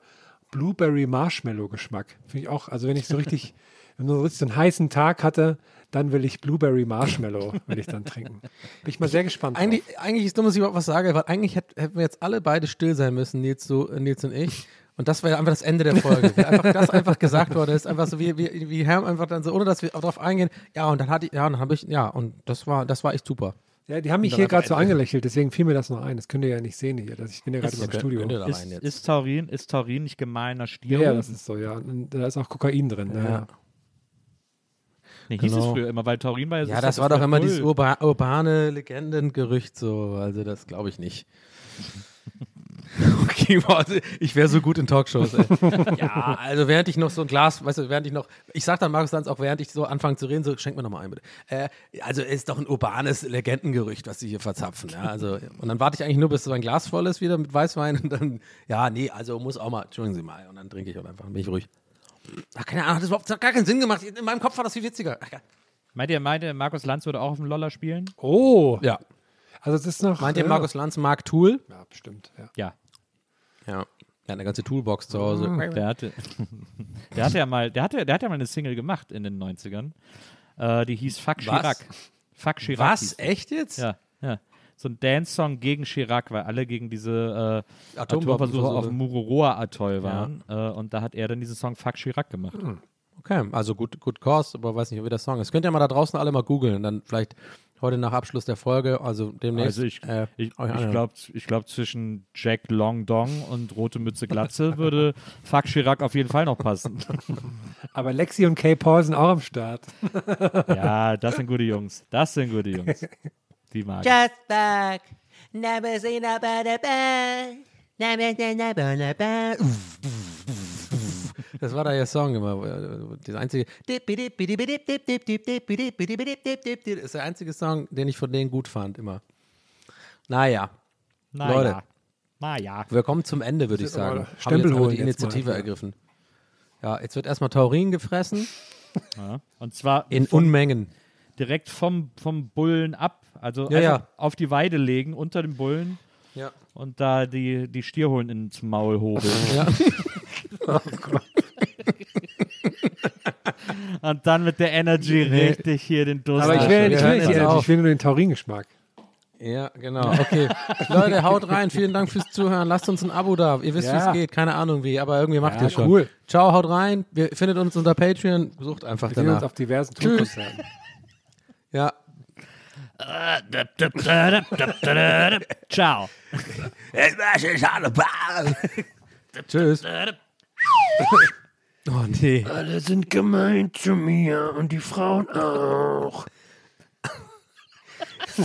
Blueberry Marshmallow Geschmack. Finde ich auch, also wenn ich so richtig, wenn man so richtig so einen heißen Tag hatte, dann will ich Blueberry Marshmallow, will ich dann trinken. Bin ich mal sehr gespannt. Eigentlich, eigentlich ist dumm, dass ich überhaupt was sage, weil eigentlich hätt, hätten wir jetzt alle beide still sein müssen, Nils, so, äh, Nils und ich. Und das wäre einfach das Ende der Folge. Wie einfach, das einfach gesagt wurde, ist einfach so wie, wie, wie Herm einfach dann so, ohne dass wir darauf eingehen, ja, und dann hatte ich, ja, und dann habe ich, ja, und das war, das war echt super. Ja, die haben mich hier gerade so angelächelt, deswegen fiel mir das noch ein. Das könnt ihr ja nicht sehen hier. Ich bin ja gerade im Studio. ist, ist, Taurin, ist Taurin nicht gemahlener Stier? Ja, ja, das ist so, ja. Und da ist auch Kokain drin. Ja. Ja. nee, hieß genau. es früher immer, weil Taurin war Ja, das war doch immer dieses Ur urba urbane Legendengerücht so, also das glaube ich nicht. Okay, warte, ich wäre so gut in Talkshows, ey. Ja, also während ich noch so ein Glas, weißt du, während ich noch, ich sag dann Markus Lanz auch, während ich so anfange zu reden, so, schenk mir noch mal ein, bitte. Äh, also ist doch ein urbanes Legendengerücht, was sie hier verzapfen, ja, also, und dann warte ich eigentlich nur, bis so ein Glas voll ist wieder mit Weißwein und dann, ja, nee, also muss auch mal, entschuldigen Sie mal, und dann trinke ich auch einfach, dann bin ich ruhig. Ach, keine Ahnung, hat das überhaupt hat gar keinen Sinn gemacht, in meinem Kopf war das viel witziger. Ach. Meint ihr, meint ihr, Markus Lanz würde auch auf dem Loller spielen? Oh, ja. also es ist noch. Meint ihr ja. Markus Lanz mag Tool? Ja, bestimmt, ja. Ja. Ja. Er hat eine ganze Toolbox zu Hause. Der hatte, der hatte ja mal, der hatte, der hat ja mal eine Single gemacht in den 90ern. Äh, die hieß Fuck Was? Chirac. Fuck Chirac. Was? Echt jetzt? Ja, ja. So ein Dance-Song gegen Chirac, weil alle gegen diese äh. Atomversuche auf dem Mururoa-Atoll waren. Äh, und da hat er dann diesen Song Fuck Chirac gemacht. Okay, also gut, gut Cause, aber weiß nicht, wie der Song ist. Könnt ihr mal da draußen alle mal googeln, dann vielleicht heute nach Abschluss der Folge, also demnächst. Also ich, äh, ich, ich glaube, ich glaub, zwischen Jack Long Dong und Rote Mütze Glatze würde Fuck Chirac auf jeden Fall noch passen. Aber Lexi und Kay Paul sind auch am Start. ja, das sind gute Jungs. Das sind gute Jungs. Die mag ich. Just back. Never seen a better band. Never seen a better band. Das war da ihr Song immer. äh, Das einzige. Das ist der einzige Song, den ich von denen gut fand, immer. Naja, Na Leute. Ja. Na ja. wir kommen zum Ende, würde ich Jetzt sagen. Haben Stempel jetzt holen die jetzt mal, Initiative ja. ergriffen. Ja, jetzt wird erstmal Taurin gefressen ja. Und zwar in Unmengen. direkt vom, vom Bullen ab. Also Ja, ja. auf die Weide legen, unter dem Bullen. Ja. und da die, die Stierholen ins Maul hobeln. Ja. Und dann mit der Energy richtig hier den Durst Aber ich will, wir ich will, nicht, auf. ich will nur den Taurin-Geschmack. Ja, genau. Okay. Leute, haut rein. Vielen Dank fürs Zuhören. Lasst uns ein Abo da. Ihr wisst, wie Ja. es geht. Keine Ahnung wie, aber irgendwie macht Ja, ihr schon. cool. Ciao, haut rein. Wir findet uns unter Patreon. Sucht einfach Wir sehen uns danach. auf diversen Tschüss. Ja. Ciao. Tschüss. Oh nee. Alle sind gemein zu mir und die Frauen auch.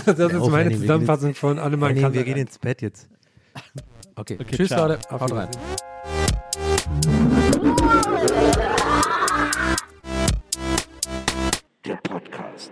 Das ist auf, meine Henning, Zusammenfassung von Allemann Henning, wir gehen ins Bett jetzt. Okay. Tschüss, ciao. Leute. Auf Haut rein. Wiedersehen. Der Podcast.